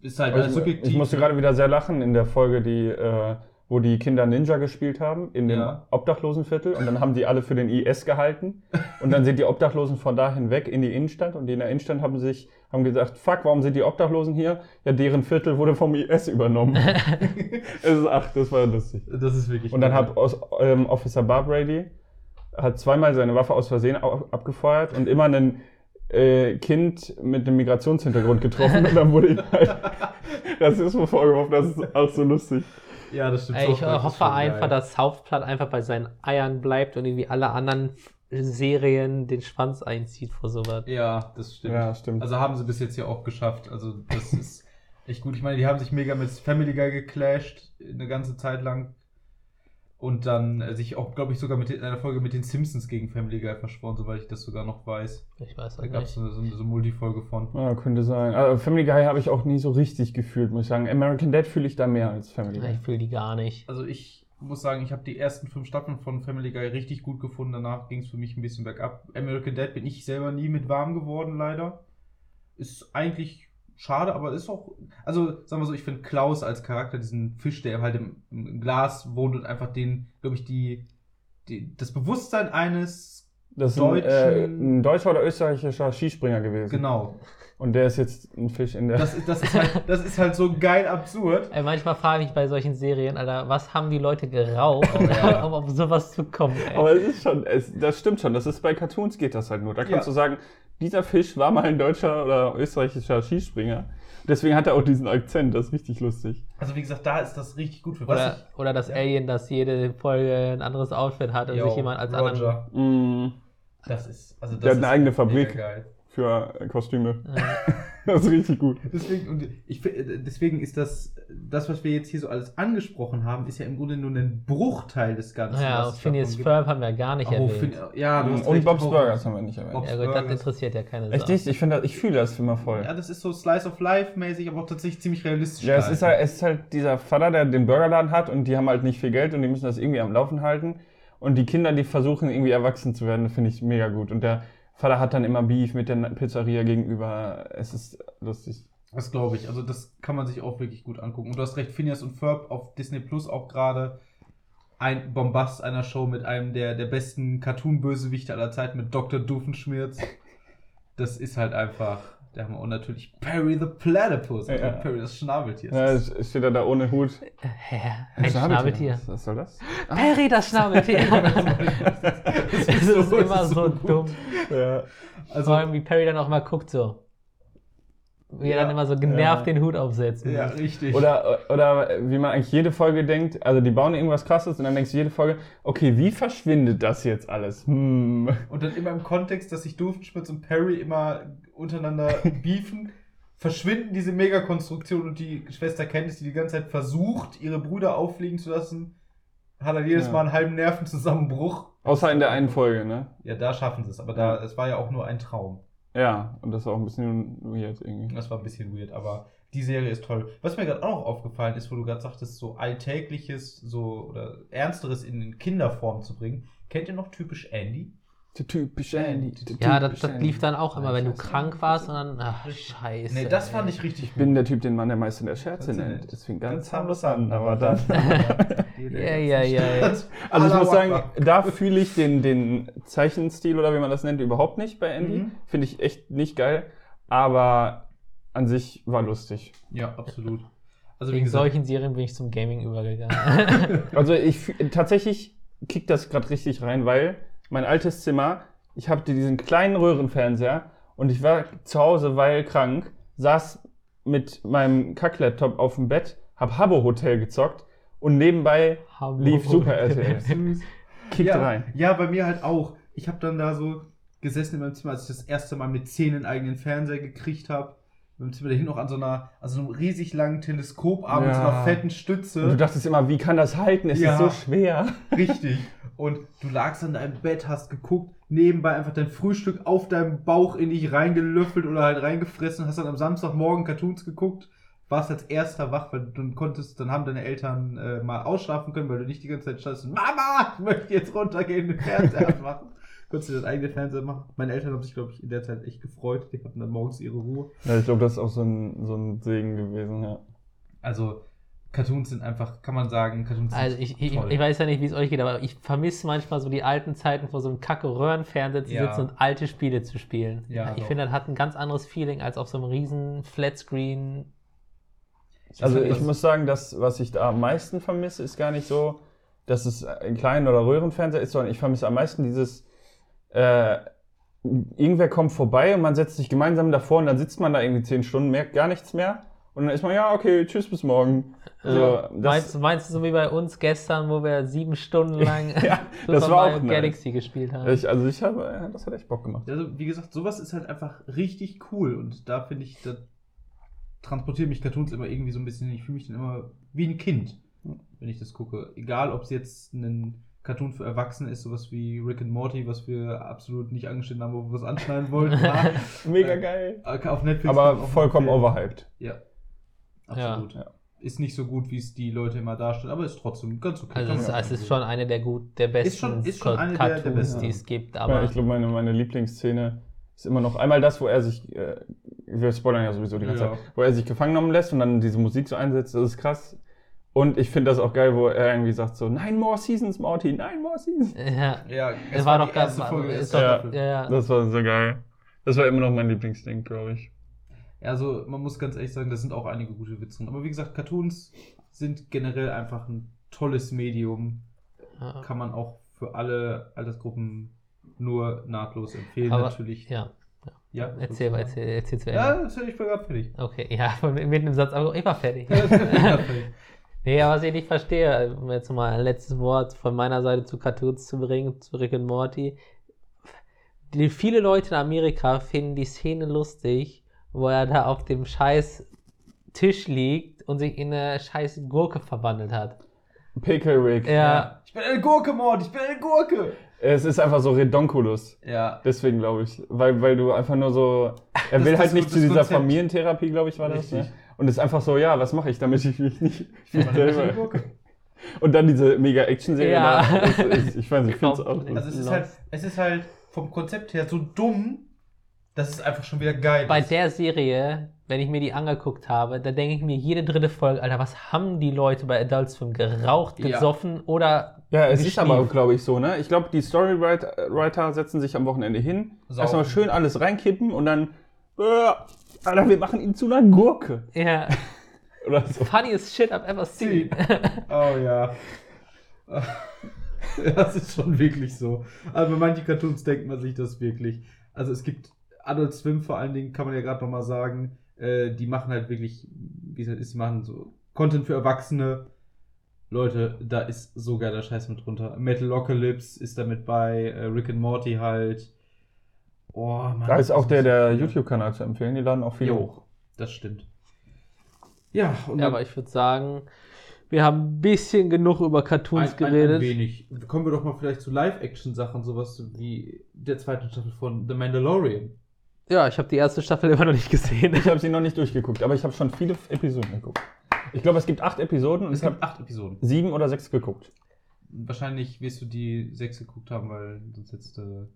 ist halt alles ich, subjektiv. ich musste gerade wieder sehr lachen in der Folge, die, äh, wo die Kinder Ninja gespielt haben, in dem Ja. Obdachlosenviertel. Und dann haben die alle für den IS gehalten. Und dann sind die Obdachlosen von da hinweg in die Innenstadt. Und die in der Innenstadt haben sich haben gesagt, fuck, warum sind die Obdachlosen hier? Ja, deren Viertel wurde vom IS übernommen. [laughs] es ist, ach, das war lustig. Das ist wirklich. Und dann gut. hat ähm, Officer Barbrady hat zweimal seine Waffe aus Versehen abgefeuert und immer ein äh, Kind mit einem Migrationshintergrund getroffen [laughs] und dann wurde ihm halt Rassismus vorgeworfen. Das ist auch so lustig. Ja, das stimmt. Ey, ich hoffe einfach, geil. dass South Park einfach bei seinen Eiern bleibt und irgendwie alle anderen Serien den Schwanz einzieht vor sowas. Ja, das stimmt. Ja, stimmt. Also haben sie bis jetzt ja auch geschafft. Also das ist [laughs] echt gut. Ich meine, die haben sich mega mit Family Guy geclasht eine ganze Zeit lang. Und dann äh, sich auch, glaube ich, sogar mit in einer Folge mit den Simpsons gegen Family Guy verschworen, soweit ich das sogar noch weiß. Ich weiß Da das gab es nicht. so eine, so so eine Multifolge von. Ja, könnte sein. Also Family Guy habe ich auch nie so richtig gefühlt, muss ich sagen. American Dad fühle ich da mehr als Family Guy. Ich fühle die gar nicht. Also ich muss sagen, ich habe die ersten fünf Staffeln von Family Guy richtig gut gefunden. Danach ging es für mich ein bisschen bergab. American Dad bin ich selber nie mit warm geworden, leider. Ist eigentlich schade, aber ist auch. Also, sagen wir so, ich finde Klaus als Charakter, diesen Fisch, der halt im, im Glas wohnt und einfach den, glaube ich, die, die, das Bewusstsein eines. Das ist ein, äh, ein deutscher oder österreichischer Skispringer gewesen. Genau. Und der ist jetzt ein Fisch in der. Das, ist- das, ist, halt, das ist halt so geil absurd. Ey, manchmal frage ich mich bei solchen Serien, Alter, was haben die Leute geraucht, um, Ja. [laughs] um auf sowas zu kommen, ey. Aber es ist schon, es, das stimmt schon. Das ist bei Cartoons geht das halt nur. Da kannst Ja. du sagen, dieser Fisch war mal ein deutscher oder österreichischer Skispringer. Deswegen hat er auch diesen Akzent. Das ist richtig lustig. Also, wie gesagt, da ist das richtig gut für was Oder, oder das Ja. Alien, das jede Folge ein anderes Outfit hat und ich, sich Yo, jemand als anderen. Roger. Mm, Das ist, also das Der hat eine ist eigene Fabrik. Für äh, Kostüme. Äh, [laughs] Das ist richtig gut. Deswegen, und ich, fi- deswegen ist das, das, was wir jetzt hier so alles angesprochen haben, ist ja im Grunde nur ein Bruchteil des Ganzen. ja, es Phineas Ferb haben wir gar nicht. Oh, erwähnt. Ja, du hast Und recht, Bob's Burgers haben wir nicht erwähnt. Bob's ja gut, das interessiert ja keine Echt Sau. nicht? Ich finde das, ich fühle das immer voll. Ja, das ist so Slice of Life mäßig, aber auch tatsächlich ziemlich realistisch. Ja, es ist, halt, es ist halt dieser Vater, der den Burgerladen hat und die haben halt nicht viel Geld und die müssen das irgendwie am Laufen halten. Und die Kinder, die versuchen irgendwie erwachsen zu werden, finde ich mega gut. Und der Vater hat dann immer Beef mit der Pizzeria gegenüber. Es ist lustig. Das glaube ich. Also das kann man sich auch wirklich gut angucken. Und du hast recht, Phineas und Ferb auf Disney Plus auch gerade ein Bombast einer Show mit einem der, der besten Cartoon-Bösewichte aller Zeiten, mit Dr. Doofenschmirz. Das ist halt einfach der Hammer. Und natürlich Perry the Platypus. Also Ja. Perry das Schnabeltier. Ja, steht er da ohne Hut. Hä? Ein Schnabeltier. Was, was soll das? Perry, das Schnabeltier. [laughs] es ist [laughs] so- es immer ist so so dumm. Ja. also, Vor allem, wie Perry dann auch mal guckt so. Wie er Ja. dann immer so genervt Ja. den Hut aufsetzt. ja, richtig. Oder, oder wie man eigentlich jede Folge denkt, also die bauen irgendwas krasses und dann denkst du jede Folge, okay, wie verschwindet das jetzt alles? Hm. Und dann immer im Kontext, dass sich Doofenschmitz und Perry immer untereinander [laughs] beefen, verschwinden diese Megakonstruktion und die Schwester Candice, die die ganze Zeit versucht, ihre Brüder auffliegen zu lassen, hat dann jedes Ja. Mal einen halben Nervenzusammenbruch. Außer in der einen Folge, ne? Ja, da schaffen sie es, aber da, es war ja auch nur ein Traum. Ja, und das ist auch ein bisschen weird irgendwie. Das war ein bisschen weird, aber die Serie ist toll. Was mir gerade auch noch aufgefallen ist, wo du gerade sagtest, so alltägliches, so oder ernsteres in Kinderform zu bringen. Kennt ihr noch typisch Andy? Der typische Andy. der Ja, das, das lief dann auch immer, wenn du krank warst und dann, ach, scheiße. Nee, das fand ich richtig Ich bin der Typ, den man der meiste der Scherze nennt. Das fing ganz Ganz harmlos an, aber dann. [laughs] Ja, ja, ja, ja. [laughs] Also ich muss sagen, da fühle ich den, den Zeichenstil oder wie man das nennt, überhaupt nicht bei Andy. Mhm. Finde ich echt nicht geil. Aber an sich war lustig. Ja, absolut. Also Wegen solchen Serien bin ich zum Gaming übergegangen. [laughs] Also ich tatsächlich kickt das gerade richtig rein, weil mein altes Zimmer, ich habe diesen kleinen Röhrenfernseher und ich war zu Hause, weil krank, saß mit meinem Kacklaptop auf dem Bett, hab Habbo Hotel gezockt und nebenbei Habbo lief Super. RTL. [laughs] Kickt ja, rein. Ja, bei mir halt auch. Ich habe dann da so gesessen in meinem Zimmer, als ich das erste Mal mit 10 einen eigenen Fernseher gekriegt habe. Beim Zimmer da hinten noch an so einer, an so einem riesig langen Teleskoparm mit so Ja. einer fetten Stütze. Und du dachtest immer, wie kann das halten? Es Ja. ist so schwer. Richtig. Und du lagst an deinem Bett, hast geguckt, nebenbei einfach dein Frühstück auf deinem Bauch in dich reingelöffelt oder halt reingefressen, hast dann am Samstagmorgen Cartoons geguckt, warst als erster wach, weil du konntest, dann haben deine Eltern äh, mal ausschlafen können, weil du nicht die ganze Zeit standst, Mama, ich möchte jetzt runtergehen, den Fernseher anmachen. Konntest du das eigene Fernseher machen. Meine Eltern haben sich, glaube ich, in der Zeit echt gefreut. Die hatten dann morgens ihre Ruhe. Ja, ich glaube, das ist auch so ein, so ein Segen gewesen, ja. Also, Cartoons sind einfach, kann man sagen, Cartoons sind Also ich, ich, toll. ich weiß ja nicht, wie es euch geht, aber ich vermisse manchmal so die alten Zeiten, vor so einem kacke Röhrenfernseher zu Ja. sitzen und alte Spiele zu spielen. Ja, ich doch. finde, das hat ein ganz anderes Feeling als auf so einem riesen Flatscreen. Also ich muss sagen, das, was ich da am meisten vermisse, ist gar nicht so, dass es ein kleiner oder Röhrenfernseher ist, sondern ich vermisse am meisten dieses, äh, irgendwer kommt vorbei und man setzt sich gemeinsam davor und dann sitzt man da irgendwie zehn Stunden, merkt gar nichts mehr und dann ist man, ja, okay, tschüss, bis morgen. So, Ja. das, meinst, du- meinst du so wie bei uns gestern, wo wir sieben Stunden lang [laughs] Ja, [laughs] das war auch nice. Galaxy gespielt haben? ich, also ich habe, das hat echt Bock gemacht. Also, wie gesagt, sowas ist halt einfach richtig cool und da finde ich, da transportieren mich Cartoons immer irgendwie so ein bisschen, ich fühle mich dann immer wie ein Kind, wenn ich das gucke. Egal, ob es jetzt ein Cartoon für Erwachsene ist, sowas wie Rick and Morty, was wir absolut nicht angeschnitten haben, wo wir was anschneiden wollten. [laughs] Ja. Mega Äh, geil. Auf Netflix. Aber vollkommen overhyped. Ja. Absolut. Ja. Ist nicht so gut, wie es die Leute immer darstellen, aber ist trotzdem ganz okay. Also es, es ist schon eine der gut, der besten Ist schon- ist schon eine der- der Cartoons, besten. die es gibt. Ja, Aber ich glaube, meine, meine Lieblingsszene ist immer noch einmal das, wo er sich, äh, wir spoilern ja sowieso die ganze Ja. Zeit, wo er sich gefangen genommen lässt und dann diese Musik so einsetzt, das ist krass. Und ich finde das auch geil, wo er irgendwie sagt so, nine more seasons, Morty, nine more seasons. ja, Ja, es war doch die ganz Folge ist doch, Staffel. ja, ja. Das war so geil. Das war immer noch mein Lieblingsding, glaube ich. Ja, also man muss ganz ehrlich sagen, da sind auch einige gute Witze drin. Aber wie gesagt, Cartoons sind generell einfach ein tolles Medium. ja. Kann man auch für alle Altersgruppen nur nahtlos empfehlen, Aber- natürlich. ja. ja Erzähl, du erzähl, erzähl zu? Ende. Ja, das ich bin gerade fertig. Okay, ja, [laughs] mitten im Satz, aber ich war fertig. [laughs] Ja, fertig. [laughs] Nee, aber was ich nicht verstehe, um jetzt mal ein letztes Wort von meiner Seite zu Cartoons zu bringen, zu Rick und Morty. Die, viele Leute in Amerika finden die Szene lustig, wo er da auf dem scheiß Tisch liegt und sich in eine scheiß Gurke verwandelt hat. Pickle Rick. Ja, Ich bin eine Gurke, Mord, ich bin eine Gurke. Es ist einfach so Redonkulus. Ja. Deswegen glaube ich. Weil, weil du einfach nur so. Er Das- will halt nicht zu dieser Konzept. Familientherapie, glaube ich, war das. Richtig. Ne? Und ist einfach so, ja, was mache ich, damit ich mich nicht, [laughs] Ich selber. Und dann diese mega Action-Serie Ja. ist, ich weiß nicht, ich finde es auch Komplett. gut. Also es ist, halt, es ist halt vom Konzept her so dumm, dass es einfach schon wieder geil bei ist. der Serie, wenn ich mir die angeguckt habe, da denke ich mir jede dritte Folge, Alter, was haben die Leute bei Adult Swim geraucht, Ja. gesoffen oder Ja, es ist aber, glaube ich, so, ne? Ich glaube, die Storywriter setzen sich am Wochenende hin, Saufen. erstmal schön alles reinkippen und dann, äh, Alter, wir machen ihn zu einer Gurke. Ja, [laughs] Oder so. funniest shit I've ever seen. Oh ja. [laughs] Das ist schon wirklich so. Also bei manchen Cartoons denkt man sich das wirklich. Also es gibt Adult Swim vor allen Dingen, kann man ja gerade nochmal sagen, äh, die machen halt wirklich, wie es halt ist, die machen so Content für Erwachsene. Leute, da ist so geiler Scheiß mit drunter. Metalocalypse ist da mit bei, äh, Rick and Morty halt. Oh, Mann. Da ist auch der, der YouTube-Kanal zu empfehlen, die laden auch viel Jo. hoch. Das stimmt. Ja, und Ja, aber ich würde sagen, wir haben ein bisschen genug über Cartoons ein, ein, geredet. ein wenig. Kommen wir doch mal vielleicht zu Live-Action-Sachen, sowas wie der zweiten Staffel von The Mandalorian. ja, ich habe die erste Staffel [laughs] immer noch nicht gesehen. Ich habe sie noch nicht durchgeguckt, aber ich habe schon viele Episoden geguckt. Ich glaube, es gibt acht Episoden und Es ich habe gibt acht Episoden. sieben oder sechs geguckt. Wahrscheinlich wirst du die sechs geguckt haben, weil sonst hättest du,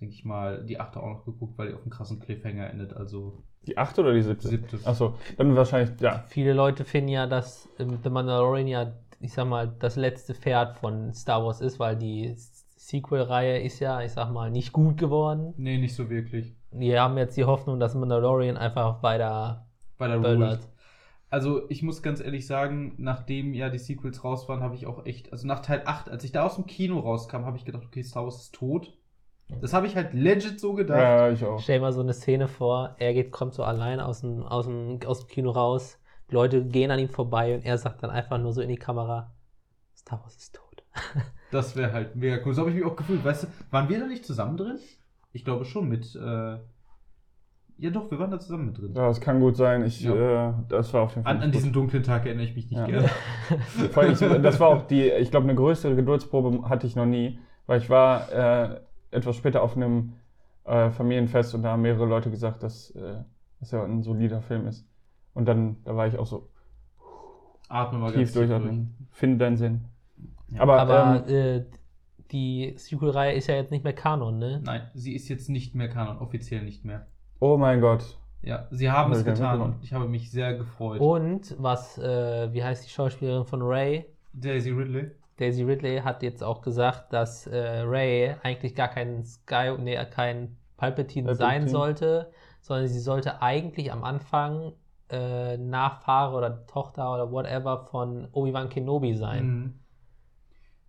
denke ich mal, die achte auch noch geguckt, weil die auf einem krassen Cliffhanger endet. Also Die achte oder die siebte? siebte. Achso, dann wahrscheinlich, ja. Viele Leute finden ja, dass ähm, The Mandalorian ja, ich sag mal, das letzte Pferd von Star Wars ist, weil die Sequel-Reihe ist ja, ich sag mal, nicht gut geworden. Nee, nicht so wirklich. Wir haben jetzt die Hoffnung, dass Mandalorian einfach weiter Bei der böllert. Also ich muss ganz ehrlich sagen, nachdem ja die Sequels raus waren, habe ich auch echt, also nach Teil 8, als ich da aus dem Kino rauskam, habe ich gedacht, okay, Star Wars ist tot. Das habe ich halt legit so gedacht. Ja, ich auch. Stell dir mal so eine Szene vor, er geht, kommt so allein aus dem, aus, dem, aus dem Kino raus, die Leute gehen an ihm vorbei und er sagt dann einfach nur so in die Kamera, Star Wars ist tot. [laughs] Das wäre halt mega cool. So habe ich mich auch gefühlt. Weißt du, waren wir da nicht zusammen drin? Ich glaube schon mit, äh, Ja, doch, wir waren da zusammen mit drin. Ja, das kann gut sein. Ich, Ja. äh, das war auf jeden Fall. An, an gut. diesen dunklen Tag erinnere ich mich nicht Ja. gerne. [laughs] Vor allem, das war auch die, ich glaube, eine größere Geduldsprobe hatte ich noch nie, weil ich war äh, etwas später auf einem äh, Familienfest und da haben mehrere Leute gesagt, dass äh, das ja ein solider Film ist. Und dann, da war ich auch so Atme mal tief ganz durchatmen. Finde deinen Sinn. Ja. Aber, Aber ähm, äh, die Sequel-Reihe ist ja jetzt nicht mehr Kanon, ne? Nein, sie ist jetzt nicht mehr Kanon, offiziell nicht mehr. oh mein Gott. Ja, sie haben Hab es getan und ich habe mich sehr gefreut. Und was, äh, wie heißt die Schauspielerin von Ray? Daisy Ridley. Daisy Ridley hat jetzt auch gesagt, dass äh, Ray eigentlich gar kein Sky, nee, kein Palpatine, Palpatine. sein sollte, sondern sie sollte eigentlich am Anfang äh, Nachfahre oder Tochter oder whatever von Obi-Wan Kenobi sein. Mhm.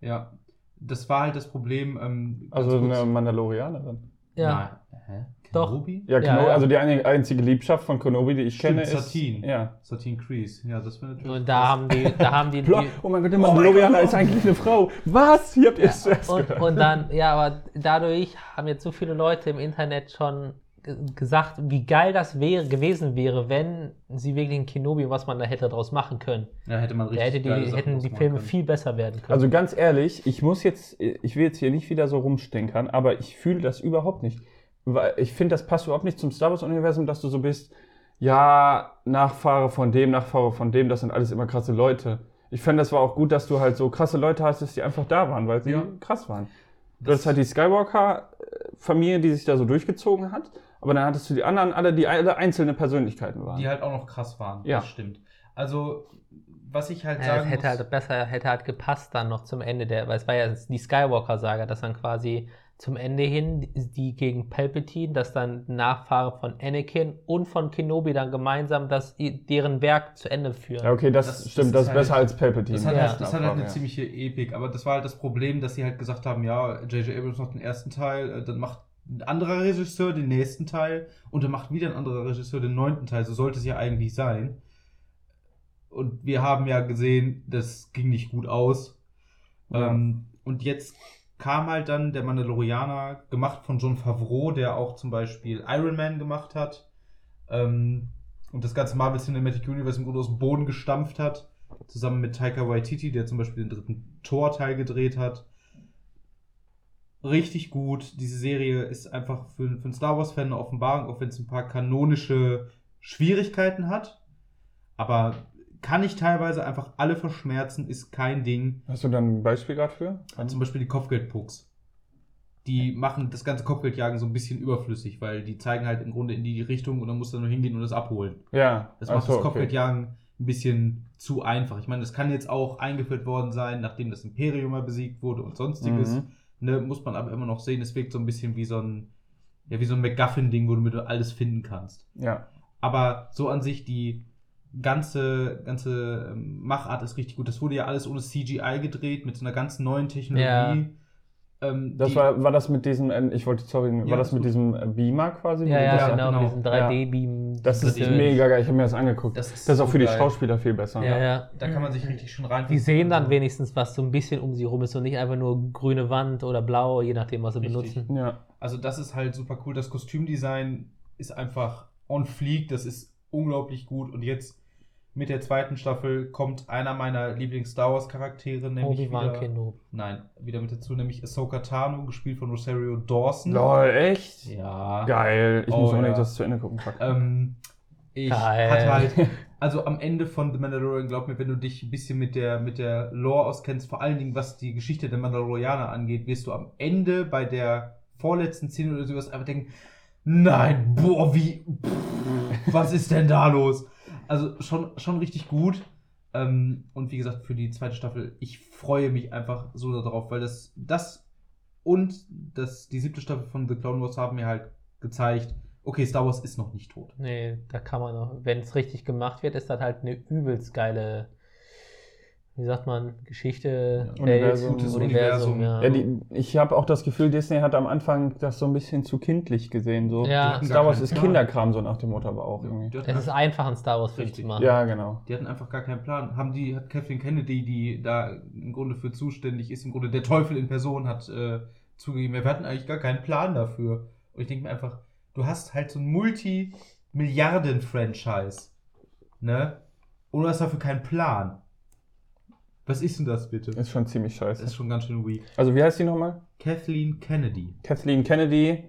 Ja, das war halt das Problem. Ähm, Also eine Mandalorianerin. Ja, Nein. Hä? Doch. Kenobi? Ja, Ja, Kenobi, ja. also die eine, einzige Liebschaft von Kenobi, die ich Stimmt, kenne, ist. Satine. Ja. Satine Kreese. Ja, das wäre natürlich. und da haben die, da haben die, [laughs] die Oh mein Gott, der Mandalorianer ist eigentlich eine Frau. Was? Hier habt ihr es zuerst und, gehört. und dann, ja, aber dadurch haben jetzt so viele Leute im Internet schon ge- gesagt, wie geil das wäre, gewesen wäre, wenn sie wirklich ein Kenobi, was man da hätte draus machen können. ja, hätte man Da richtig hätte die, Sachen hätten die Filme machen viel besser werden können. Also ganz ehrlich, ich muss jetzt, ich will jetzt hier nicht wieder so rumstenkern, aber ich fühle das überhaupt nicht. Weil ich finde, das passt überhaupt nicht zum Star Wars-Universum, dass du so bist, ja, Nachfahre von dem, Nachfahre von dem, das sind alles immer krasse Leute. Ich fände, das war auch gut, dass du halt so krasse Leute hast, dass die einfach da waren, weil sie Ja. krass waren. Du hast halt die Skywalker-Familie, die sich da so durchgezogen hat, aber dann hattest du die anderen alle, die alle einzelne Persönlichkeiten waren. Die halt auch noch krass waren. Ja. Das stimmt. Also, was ich halt ja, sagen es hätte muss, halt besser, hätte halt gepasst dann noch zum Ende der, weil es war ja die Skywalker-Saga, dass dann quasi zum Ende hin die gegen Palpatine, dass dann Nachfahre von Anakin und von Kenobi dann gemeinsam das, deren Werk zu Ende führen. ja, okay, das, Das- das stimmt, ist das ist halt- besser als Palpatine. Das hat, Ja. halt, das hat halt eine Ja. ziemliche Epik, aber das war halt das Problem, dass sie halt gesagt haben, ja, J.J. Abrams macht den ersten Teil, äh, dann macht ein anderer Regisseur den nächsten Teil und dann macht wieder ein anderer Regisseur den neunten Teil. So sollte es ja eigentlich sein. Und wir haben ja gesehen, das ging nicht gut aus. Ja. Ähm, und jetzt kam halt dann der Mandalorianer, gemacht von John Favreau, der auch zum Beispiel Iron Man gemacht hat. Ähm, und das ganze Marvel Cinematic Universe im Grunde aus dem Boden gestampft hat. Zusammen mit Taika Waititi, der zum Beispiel den dritten Tor-Teil gedreht hat. Richtig gut. Diese Serie ist einfach für, für einen Star Wars-Fan eine Offenbarung, auch wenn es ein paar kanonische Schwierigkeiten hat. Aber kann ich teilweise einfach alle verschmerzen, ist kein Ding. Hast du dann ein Beispiel gerade für? Zum Beispiel die Kopfgeldpucks. Die machen das ganze Kopfgeldjagen so ein bisschen überflüssig, weil die zeigen halt im Grunde in die Richtung und dann musst du nur hingehen und das abholen. Ja. Das ach macht so, das okay. Kopfgeldjagen ein bisschen zu einfach. Ich meine, das kann jetzt auch eingeführt worden sein, nachdem das Imperium mal besiegt wurde und sonstiges. Mhm. Ne, muss man aber immer noch sehen, es wirkt so ein bisschen wie so ein, ja, wie so ein MacGuffin-Ding, wo du mit alles finden kannst. Ja. Aber so an sich die ganze, ganze ähm, Machart ist richtig gut. Das wurde ja alles ohne CGI gedreht, mit so einer ganz neuen Technologie. Ja. Ähm, Das die- war, war das mit diesem, äh, ich wollte, sorry, Ja, war das mit gut. diesem äh, Beamer quasi? Ja, ja, genau, genau. mit diesem 3D-Beam. Das ist Das- mega geil, ich habe mir das angeguckt. Das Das ist ist, auch für die geil. Schauspieler viel besser. Ja, ja. Da kann man sich richtig schon rein. Die sehen dann wenigstens, was so ein bisschen um sie rum ist und nicht einfach nur grüne Wand oder blau, je nachdem, was sie Richtig. benutzen. Ja. Also das ist halt super cool. Das Kostümdesign ist einfach on fleek. Das ist unglaublich gut. Und jetzt mit der zweiten Staffel kommt einer meiner Lieblings-Star Wars-Charaktere, nämlich Obi-Wan wieder, Kenobi. nein, wieder mit dazu, nämlich Ahsoka Tano, gespielt von Rosario Dawson. Lol, echt? Ja. Geil. Ich Oh, muss unbedingt ja. das zu Ende gucken. Ähm, ich Geil. hatte halt, [laughs] also am Ende von The Mandalorian, glaub mir, wenn du dich ein bisschen mit der, mit der Lore auskennst, vor allen Dingen was die Geschichte der Mandalorianer angeht, wirst du am Ende bei der vorletzten Szene oder sowas einfach denken, nein, boah, wie, pff, was ist denn da los? Also schon, schon richtig gut. Ähm, und wie gesagt, für die zweite Staffel, ich freue mich einfach so darauf, weil das, das und das, die siebte Staffel von The Clone Wars haben mir halt gezeigt, okay, Star Wars ist noch nicht tot. Nee, da kann man noch, wenn es richtig gemacht wird, ist das halt eine übelst geile, wie sagt man, Geschichte, Ja, Welt, Universum. Gutes Universum, Universum. ja. Ja, die, ich habe auch das Gefühl, Disney hat am Anfang das so ein bisschen zu kindlich gesehen. So. Ja. Star Wars ist Plan. Kinderkram, so nach dem Motto, aber auch irgendwie. Es ist einfach, einen Star Wars-Film zu machen. Ja, genau. die hatten einfach gar keinen Plan. Haben die, hat Kathleen Kennedy, die da im Grunde für zuständig ist, im Grunde der Teufel in Person, hat äh, zugegeben, wir hatten eigentlich gar keinen Plan dafür. Und ich denke mir einfach, du hast halt so ein Multi-Milliarden-Franchise. Ne? Und du hast dafür keinen Plan. Was ist denn das bitte? Ist schon ziemlich scheiße. ist schon ganz schön weak. Also wie heißt die nochmal? Kathleen Kennedy. Kathleen Kennedy.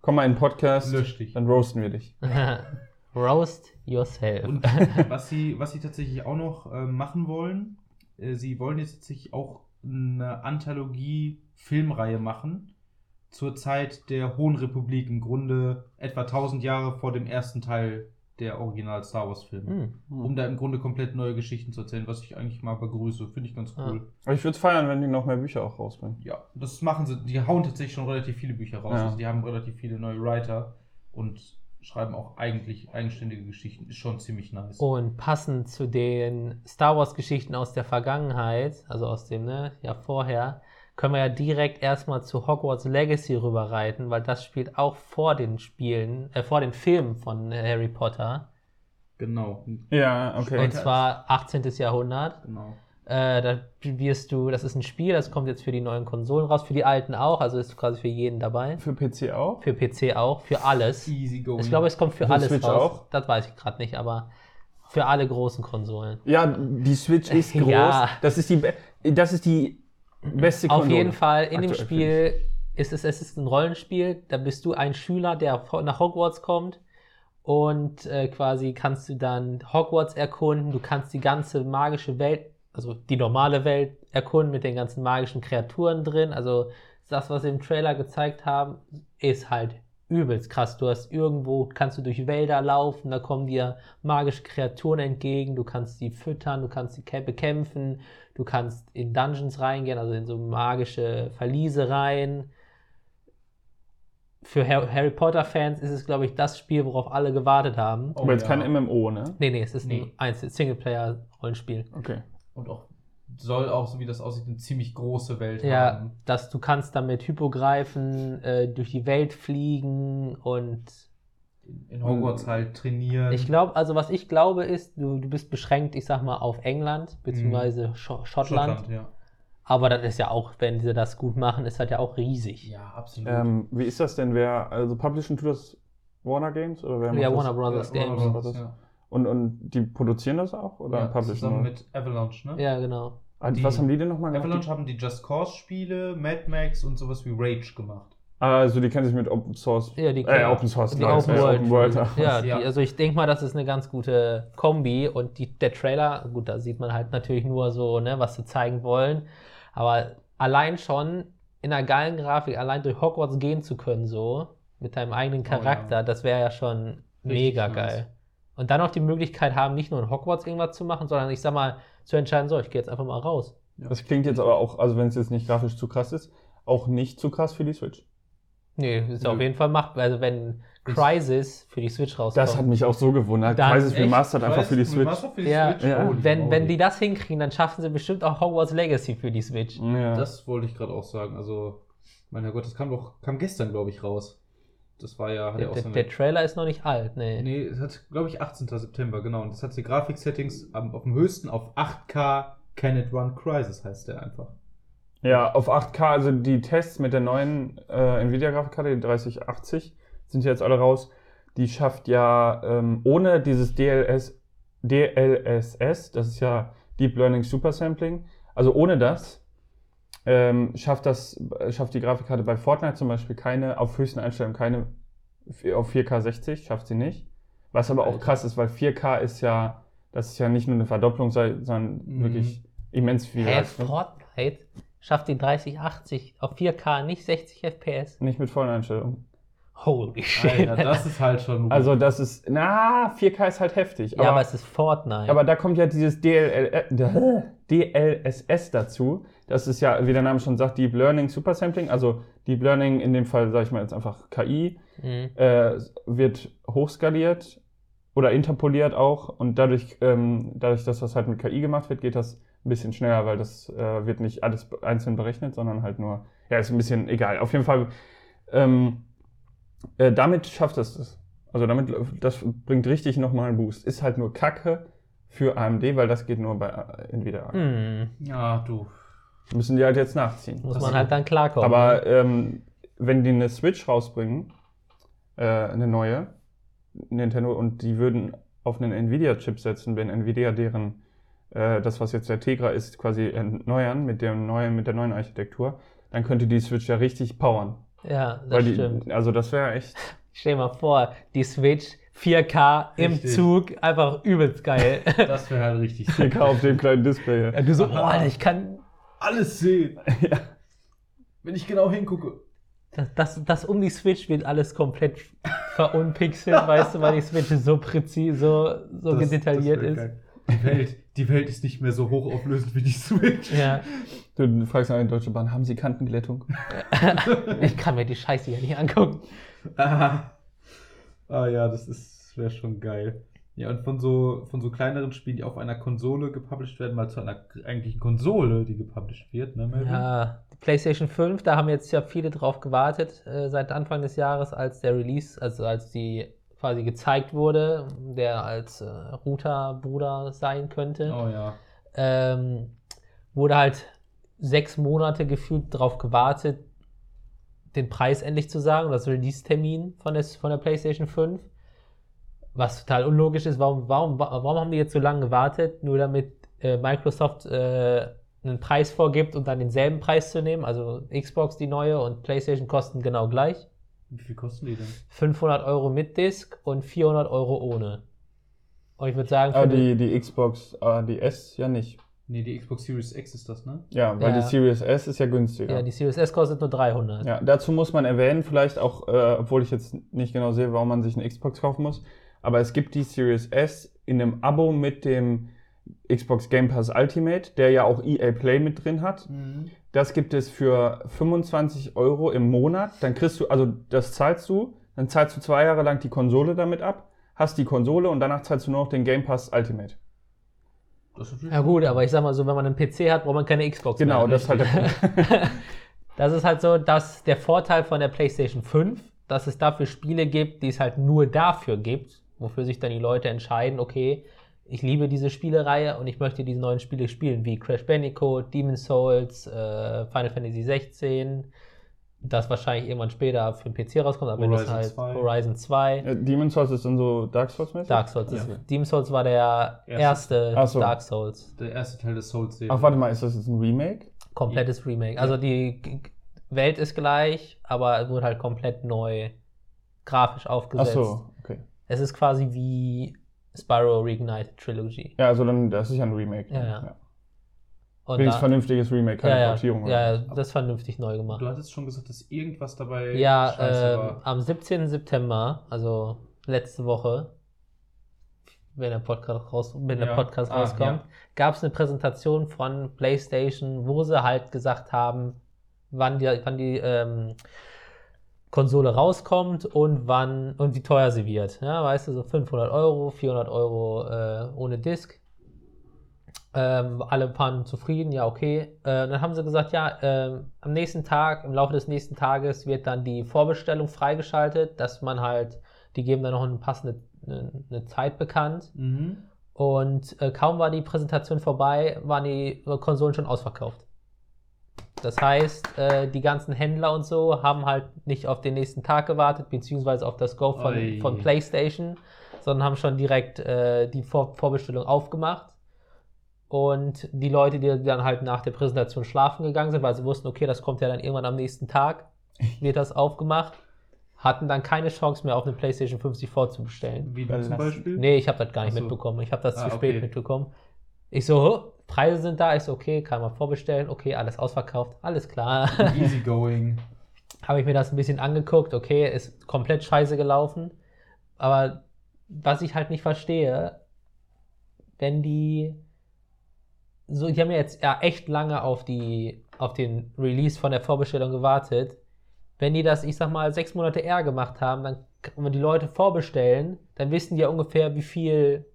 Komm mal in den Podcast. Lösch dich. Dann roasten wir dich. [laughs] Roast yourself. Und [laughs] was sie, was sie tatsächlich auch noch äh, machen wollen, äh, sie wollen jetzt tatsächlich auch eine Anthologie-Filmreihe machen zur Zeit der Hohen Republik, im Grunde etwa 1000 Jahre vor dem ersten Teil der Original Star Wars Filme. Hm. Um da im Grunde komplett neue Geschichten zu erzählen, was ich eigentlich mal begrüße. Finde ich ganz cool. Aber ich würde es feiern, wenn die noch mehr Bücher auch rausbringen. Ja, das machen sie. Die hauen tatsächlich schon relativ viele Bücher raus. Ja. Also die haben relativ viele neue Writer und schreiben auch eigentlich eigenständige Geschichten. Ist schon ziemlich nice. Und passend zu den Star Wars Geschichten aus der Vergangenheit, also aus dem ne, Jahr vorher, können wir ja direkt erstmal zu Hogwarts Legacy rüberreiten, weil das spielt auch vor den Spielen, äh, vor den Filmen von Harry Potter. Genau. Ja, okay. Und zwar 18. Jahrhundert. Genau. Äh, da wirst du, das ist ein Spiel, das kommt jetzt für die neuen Konsolen raus, für die alten auch, also ist quasi für jeden dabei. Für PC auch? Für PC auch, für alles. Easy going. Ich glaube, es kommt für Für alles Switch raus. auch? Das weiß ich gerade nicht, aber für alle großen Konsolen. Ja, die Switch ist [laughs] groß. Ja. Das ist die, das ist die beste Auf jeden Fall, in dem Spiel ist es, es ist ein Rollenspiel, da bist du ein Schüler, der nach Hogwarts kommt und äh, quasi kannst du dann Hogwarts erkunden, du kannst die ganze magische Welt, also die normale Welt erkunden mit den ganzen magischen Kreaturen drin, also das, was sie im Trailer gezeigt haben, ist halt übelst krass. Du hast irgendwo, kannst du durch Wälder laufen, da kommen dir magische Kreaturen entgegen, du kannst die füttern, du kannst kä- bekämpfen, du kannst in Dungeons reingehen, also in so magische Verliese rein. Für Har- Harry Potter-Fans ist es, glaube ich, das Spiel, worauf alle gewartet haben. Oh, Aber jetzt ja. kein MMO, ne? Nee, nee, es ist Nee. ein Singleplayer-Rollenspiel. Okay. Und auch soll auch, so wie das aussieht, eine ziemlich große Welt Ja, haben. dass du kannst damit Hypogreifen äh, durch die Welt fliegen und In, Hogwarts halt trainieren. ich glaube, also was ich glaube ist, du, du bist beschränkt, ich sag mal, auf England beziehungsweise Scho Schottland. ja. Aber das ist ja auch, wenn sie das gut machen, ist das ja auch riesig. Ja, absolut. Ähm, wie ist das denn? Wer, also publishen tut das Warner Games? Oder wer macht Ja, das? Warner Brothers Ja, Warner Games. Brothers, Brothers. ja. Und, und die produzieren das auch? Oder Ja, publishen? zusammen mit Avalanche, ne? Ja, genau. Ah, die- was haben die denn nochmal gemacht? Avalanche haben die Just Cause Spiele, Mad Max und sowas wie Rage gemacht. Also die kennen sich mit Open Source. Ja, die äh, kennen- Open Source. die Open äh, World. Open World. Ja. Die, also ich denke mal, das ist eine ganz gute Kombi und die, der Trailer, gut, da sieht man halt natürlich nur so, ne, was sie zeigen wollen, aber allein schon in einer geilen Grafik, allein durch Hogwarts gehen zu können, so, mit deinem eigenen Oh, ja. Charakter, das wäre ja schon mega nice. geil. Und dann noch die Möglichkeit haben, nicht nur in Hogwarts irgendwas zu machen, sondern ich sag mal, zu entscheiden, so, ich gehe jetzt einfach mal raus. Das klingt jetzt aber auch, also wenn es jetzt nicht grafisch zu krass ist, auch nicht zu krass für die Switch. Nee, ist Nö. auf jeden Fall machbar. Also wenn Crisis für die Switch rauskommt. Das hat mich auch so gewundert. Dann Crisis? Remastered einfach für die Switch. Für die Ja, Switch? ja. Holy wenn, wenn die das hinkriegen, dann schaffen sie bestimmt auch Hogwarts Legacy für die Switch. Ja. Das wollte ich gerade auch sagen. Also, mein Herrgott, das kam doch, kam gestern, glaube ich, raus. Das war ja, Der, auch der, so der Trailer ist noch nicht alt, nee. Nee, es hat, glaube ich, 18. September, genau. Und das hat die Grafik-Settings am- auf dem höchsten auf 8K Can It Run Crisis, heißt der einfach. Ja, auf 8K, also die Tests mit der neuen äh, Nvidia-Grafikkarte, die 3080, sind jetzt alle raus. Die schafft ja ähm, ohne dieses DLS, DLSS, das ist ja Deep Learning Super Sampling, also ohne das ähm, schafft das äh, schafft die Grafikkarte bei Fortnite zum Beispiel keine auf höchsten Einstellungen keine auf 4K 60 schafft sie nicht. Was aber auch krass ist, weil 4K ist ja das ist ja nicht nur eine Verdopplung, sondern Mhm. wirklich immens viel. Leistung. Fortnite schafft die 3080 auf 4K, nicht 60 FPS? Nicht mit vollen Einstellungen. Holy shit. Alter, das ist halt schon. Also das ist, na, 4K ist halt heftig. ja, aber Aber, es ist Fortnite. aber da kommt ja dieses DLL, äh, DLSS [laughs] dazu. Das ist ja, wie der Name schon sagt, Deep Learning Super Sampling. Also Deep Learning, in dem Fall sage ich mal jetzt einfach KI, Mhm. äh, wird hochskaliert oder interpoliert auch. Und dadurch, ähm, dadurch, dass das halt mit KI gemacht wird, geht das ein bisschen schneller, weil das äh, wird nicht alles einzeln berechnet, sondern halt nur, ja, ist ein bisschen egal. Auf jeden Fall, ähm, äh, damit schafft es das. Also damit, das bringt richtig nochmal einen Boost. Ist halt nur Kacke für AMD, weil das geht nur bei äh, Nvidia. Hm, Ja, du. Müssen die halt jetzt nachziehen. muss Das man halt dann klarkommen. Aber ähm, wenn die eine Switch rausbringen, äh, eine neue Nintendo und die würden auf einen Nvidia-Chip setzen, wenn Nvidia deren, äh, das was jetzt der Tegra ist, quasi erneuern mit, dem neuen, mit der neuen Architektur, dann könnte die Switch ja richtig powern. Ja, das Weil die, stimmt. Also das wäre echt. [laughs] Stell dir mal vor, die Switch 4K im Richtig. Zug, einfach übelst geil. [laughs] Das wäre halt richtig [laughs] 4K auf dem kleinen Display. Ja, du so, oh, Alter, ich kann alles sehen. Ja. Wenn ich genau hingucke. Das, das, das um die Switch wird alles komplett verunpixelt, weißt du, weil die Switch so präzise, so, so Das- detailliert das wär ist. geil. Die Welt, die Welt ist nicht mehr so hochauflösend wie die Switch. Ja, Du fragst an die Deutsche Bahn, haben Sie Kantenglättung? [laughs] ich kann mir die Scheiße hier nicht angucken. Ah, ah ja, das ist wäre schon geil. Ja, und von so, von so kleineren Spielen, die auf einer Konsole gepublished werden, mal zu einer eigentlichen Konsole, die gepublished wird, ne, Melvin? Ja, die PlayStation 5, da haben jetzt ja viele drauf gewartet, äh, seit Anfang des Jahres, als der Release, also als die quasi gezeigt wurde, der als äh, Router-Bruder sein könnte. Oh ja. ähm, wurde halt sechs Monate gefühlt darauf gewartet, den Preis endlich zu sagen, das Release-Termin von der, von der PlayStation 5. Was total unlogisch ist, warum, warum, warum haben die jetzt so lange gewartet, nur damit äh, Microsoft äh, einen Preis vorgibt und dann denselben Preis zu nehmen? Also Xbox die neue und PlayStation kosten genau gleich. Wie viel kosten die denn? 500 Euro mit Disc und 400 Euro ohne. Und ich würde sagen, für Ah, die, die, Xbox, ah, die S ja nicht. Nee, die Xbox Series X ist das, ne? Ja, weil Ja. die Series S ist ja günstiger. ja, die Series S kostet nur 300. Ja, dazu muss man erwähnen, vielleicht auch, äh, obwohl ich jetzt nicht genau sehe, warum man sich eine Xbox kaufen muss, aber es gibt die Series S in einem Abo mit dem Xbox Game Pass Ultimate, der ja auch EA Play mit drin hat. Das gibt es für 25 Euro im Monat. Dann kriegst du, also das zahlst du, dann zahlst du zwei Jahre lang die Konsole damit ab, hast die Konsole und danach zahlst du nur noch den Game Pass Ultimate. Das ist natürlich Ja gut, aber ich sag mal so, wenn man einen PC hat, braucht man keine Xbox Genau, mehr. das ist halt der Punkt. [laughs] [laughs] Das ist halt so, dass der Vorteil von der PlayStation 5, dass es dafür Spiele gibt, die es halt nur dafür gibt, wofür sich dann die Leute entscheiden, okay, ich liebe diese Spielereihe und ich möchte diese neuen Spiele spielen, wie Crash Bandicoot, Demon's Souls, äh, Final Fantasy 16, das wahrscheinlich irgendwann später für den PC rauskommt, aber wenn das Horizon halt 2. Horizon 2, Äh, Demon's Souls ist dann so Dark Souls mäßig? Dark Souls. ist- Ja. Demon's Souls war der erste Ach so. Dark Souls. Der erste Teil des Souls-Series. Ach, warte mal, ist das jetzt ein Remake? Komplettes Remake. Also die Welt ist gleich, aber es wurde halt komplett neu grafisch Ach aufgesetzt. so, okay. Es ist quasi wie Spyro Reignited Trilogy. Ja, also dann, das ist ja ein Remake. Ja, ja. Und Wenigstens da, vernünftiges Remake, keine ja, ja, Portierung. ja, ja, das ist vernünftig neu gemacht. Du hattest schon gesagt, dass irgendwas dabei Ja, scheiße ähm, war. am 17. September, also letzte Woche, wenn der Podcast, raus, wenn der Ja. Podcast Ah, rauskommt, ja. gab es eine Präsentation von PlayStation, wo sie halt gesagt haben, wann die, wann die ähm, Konsole rauskommt und wann und wie teuer sie wird. Ja, weißt du, so 500 Euro, 400 Euro äh, ohne Disk. Ähm, alle waren zufrieden, ja, okay. Äh, dann haben sie gesagt, ja, ähm, am nächsten Tag, im Laufe des nächsten Tages wird dann die Vorbestellung freigeschaltet, dass man halt, die geben dann noch eine passende eine, eine Zeit bekannt. Mhm. Und äh, kaum war die Präsentation vorbei, waren die Konsolen schon ausverkauft. Das heißt, äh, die ganzen Händler und so haben halt nicht auf den nächsten Tag gewartet, beziehungsweise auf das Go von, von PlayStation, sondern haben schon direkt äh, die Vor Vorbestellung aufgemacht. Und die Leute, die dann halt nach der Präsentation schlafen gegangen sind, weil sie wussten, okay, das kommt ja dann irgendwann am nächsten Tag, [laughs] wird das aufgemacht, hatten dann keine Chance mehr auf eine PlayStation 5 sich vorzubestellen. Wie du zum Beispiel? Nee, ich habe das gar nicht so. mitbekommen. Ich habe das Ah, zu spät okay. mitbekommen. Ich so, "Huh, Preise sind da. Ich so, okay, kann man vorbestellen. Okay, alles ausverkauft. Alles klar. Easygoing. [laughs] habe ich mir das ein bisschen angeguckt. Okay, ist komplett scheiße gelaufen. Aber was ich halt nicht verstehe, wenn die so, die haben ja jetzt ja echt lange auf die, auf den Release von der Vorbestellung gewartet. Wenn die das, ich sag mal, sechs Monate eher gemacht haben, dann, wenn die Leute vorbestellen, dann wissen die ja ungefähr, wie viel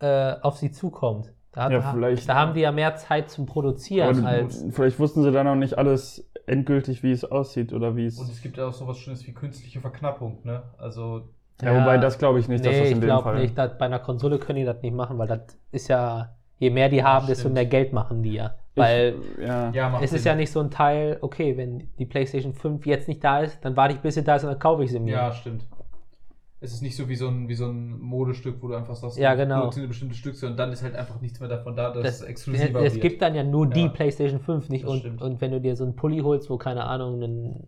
äh, auf sie zukommt. Da, Ja, vielleicht- da haben die ja mehr Zeit zum Produzieren Aber als. vielleicht wussten sie dann noch nicht alles endgültig, wie es aussieht oder wie es. Und es gibt ja auch sowas Schönes wie künstliche Verknappung, ne? Also, ja, wobei das glaube ich nicht, dass nee, das in ich dem glaube Fall. nicht. dass bei einer Konsole können die das nicht machen, weil das ist ja, je mehr die haben, desto mehr Geld machen die ja. Weil Ich, ja. Ja, es ist Sinn. ja nicht so ein Teil, okay, wenn die PlayStation 5 jetzt nicht da ist, dann warte ich bis sie da ist und dann kaufe ich sie mir. Ja, stimmt. Es ist nicht so wie so ein, wie so ein Modestück, wo du einfach sagst, Ja, du genau. produzierst eine bestimmte Stückzahl und dann ist halt einfach nichts mehr davon da, dass Das, es exklusiver es wird. gibt dann ja nur die Ja. PlayStation 5 nicht. Und, stimmt. und wenn du dir so einen Pulli holst, wo keine Ahnung, einen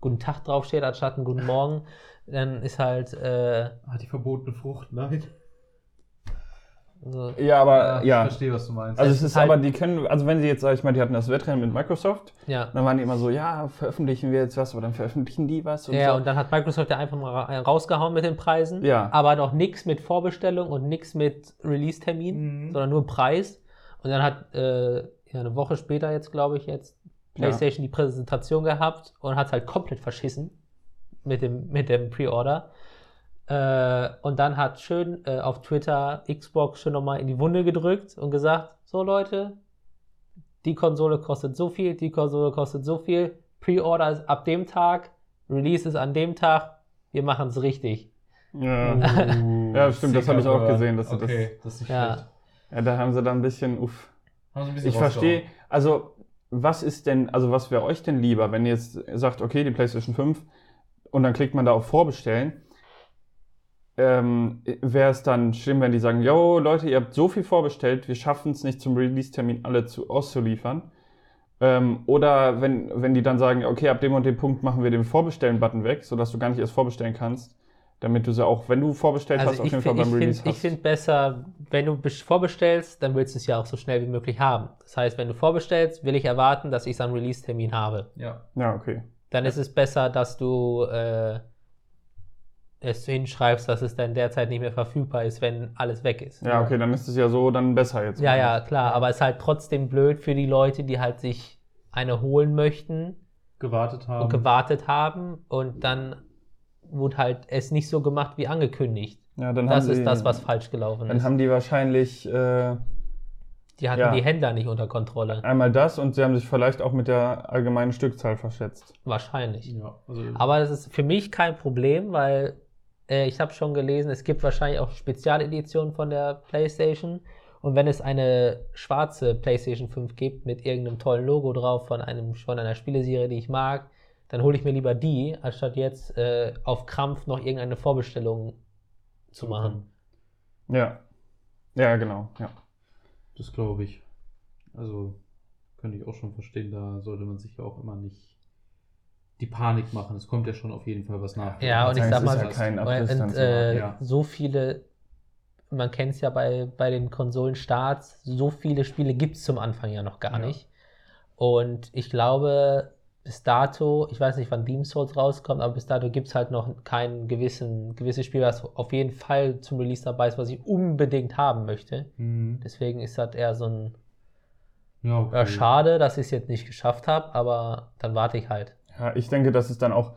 guten Tag draufsteht, anstatt einen guten Morgen, dann ist halt. Äh, ah, die verbotene Frucht, nein. So, ja, aber ich ja. verstehe, was du meinst. Also Es ist halt- aber, die können, also wenn sie jetzt, sag ich mal, die hatten das Wettrennen mit Microsoft, ja. dann waren die immer so, ja, veröffentlichen wir jetzt was, aber dann veröffentlichen die was und Ja, so. und dann hat Microsoft ja einfach mal ra- rausgehauen mit den Preisen. Ja. Aber noch nichts mit Vorbestellung und nichts mit Release-Termin, Mhm. sondern nur Preis. Und dann hat äh, ja, eine Woche später jetzt, glaube ich, jetzt PlayStation die Präsentation gehabt und hat es halt komplett verschissen mit dem, mit dem Pre-Order. Äh, und dann hat schön äh, auf Twitter Xbox schon nochmal in die Wunde gedrückt und gesagt: So Leute, die Konsole kostet so viel, die Konsole kostet so viel, Pre-Order ist ab dem Tag, Release ist an dem Tag, wir machen es richtig. ja. [laughs] Ja, stimmt, das hab ich auch gesehen, dass sie das- Okay, das ist nicht Ja. schlecht. ja, da haben sie dann ein bisschen, uff. Haben sie ein bisschen Ich verstehe, also was ist denn, also was wäre euch denn lieber, wenn ihr jetzt sagt, okay, die PlayStation 5 und dann klickt man da auf Vorbestellen, ähm, wäre es dann schlimm, wenn die sagen, yo Leute, ihr habt so viel vorbestellt, wir schaffen es nicht zum Release-Termin alle zu, auszuliefern. Ähm, oder wenn, wenn die dann sagen, okay, ab dem und dem Punkt machen wir den Vorbestellen-Button weg, sodass du gar nicht erst vorbestellen kannst, damit du sie auch, wenn du vorbestellt hast, Also auf ich, jeden Fall find- beim ich Release finde hast. find besser, wenn du bes- vorbestellst, dann willst du es ja auch so schnell wie möglich haben. Das heißt, wenn du vorbestellst, will ich erwarten, dass ich es am Release-Termin habe. Ja. ja, okay. Dann ist es besser, dass du äh, es hinschreibst, dass es dann derzeit nicht mehr verfügbar ist, wenn alles weg ist. Ja, okay, dann ist es ja so dann besser jetzt. Ja, ja, klar, aber es ist halt trotzdem blöd für die Leute, die halt sich eine holen möchten Gewartet haben. und gewartet haben und dann wurde halt es nicht so gemacht wie angekündigt. Ja, dann Das haben ist sie, das, was falsch gelaufen Dann ist. haben die wahrscheinlich äh, Die hatten ja. die Händler nicht unter Kontrolle. einmal das und sie haben sich vielleicht auch mit der allgemeinen Stückzahl verschätzt. Wahrscheinlich. ja, also Aber das ist für mich kein Problem, weil äh, ich habe schon gelesen, es gibt wahrscheinlich auch Spezialeditionen von der PlayStation. Und wenn es eine schwarze PlayStation 5 gibt mit irgendeinem tollen Logo drauf von, einem, von einer Spieleserie, die ich mag, dann hole ich mir lieber die, anstatt jetzt äh, auf Krampf noch irgendeine Vorbestellung zu machen. Ja. Ja, genau. Ja. Das glaube ich. Also könnte ich auch schon verstehen, da sollte man sich ja auch immer nicht die Panik machen. Es kommt ja schon auf jeden Fall was nach. Ja, und ich sag mal, ja und, äh, ja. so viele, man kennt es ja bei, bei den Konsolenstarts, so viele Spiele gibt es zum Anfang ja noch gar Ja. nicht. Und ich glaube, bis dato, ich weiß nicht, wann Demon's Souls rauskommt, aber bis dato gibt es halt noch kein gewissen, gewisses Spiel, was auf jeden Fall zum Release dabei ist, was ich unbedingt haben möchte. Mhm. Deswegen ist das eher so ein Ja, okay. ja, schade, dass ich es jetzt nicht geschafft habe, aber dann warte ich halt. Ja, ich denke, das ist dann auch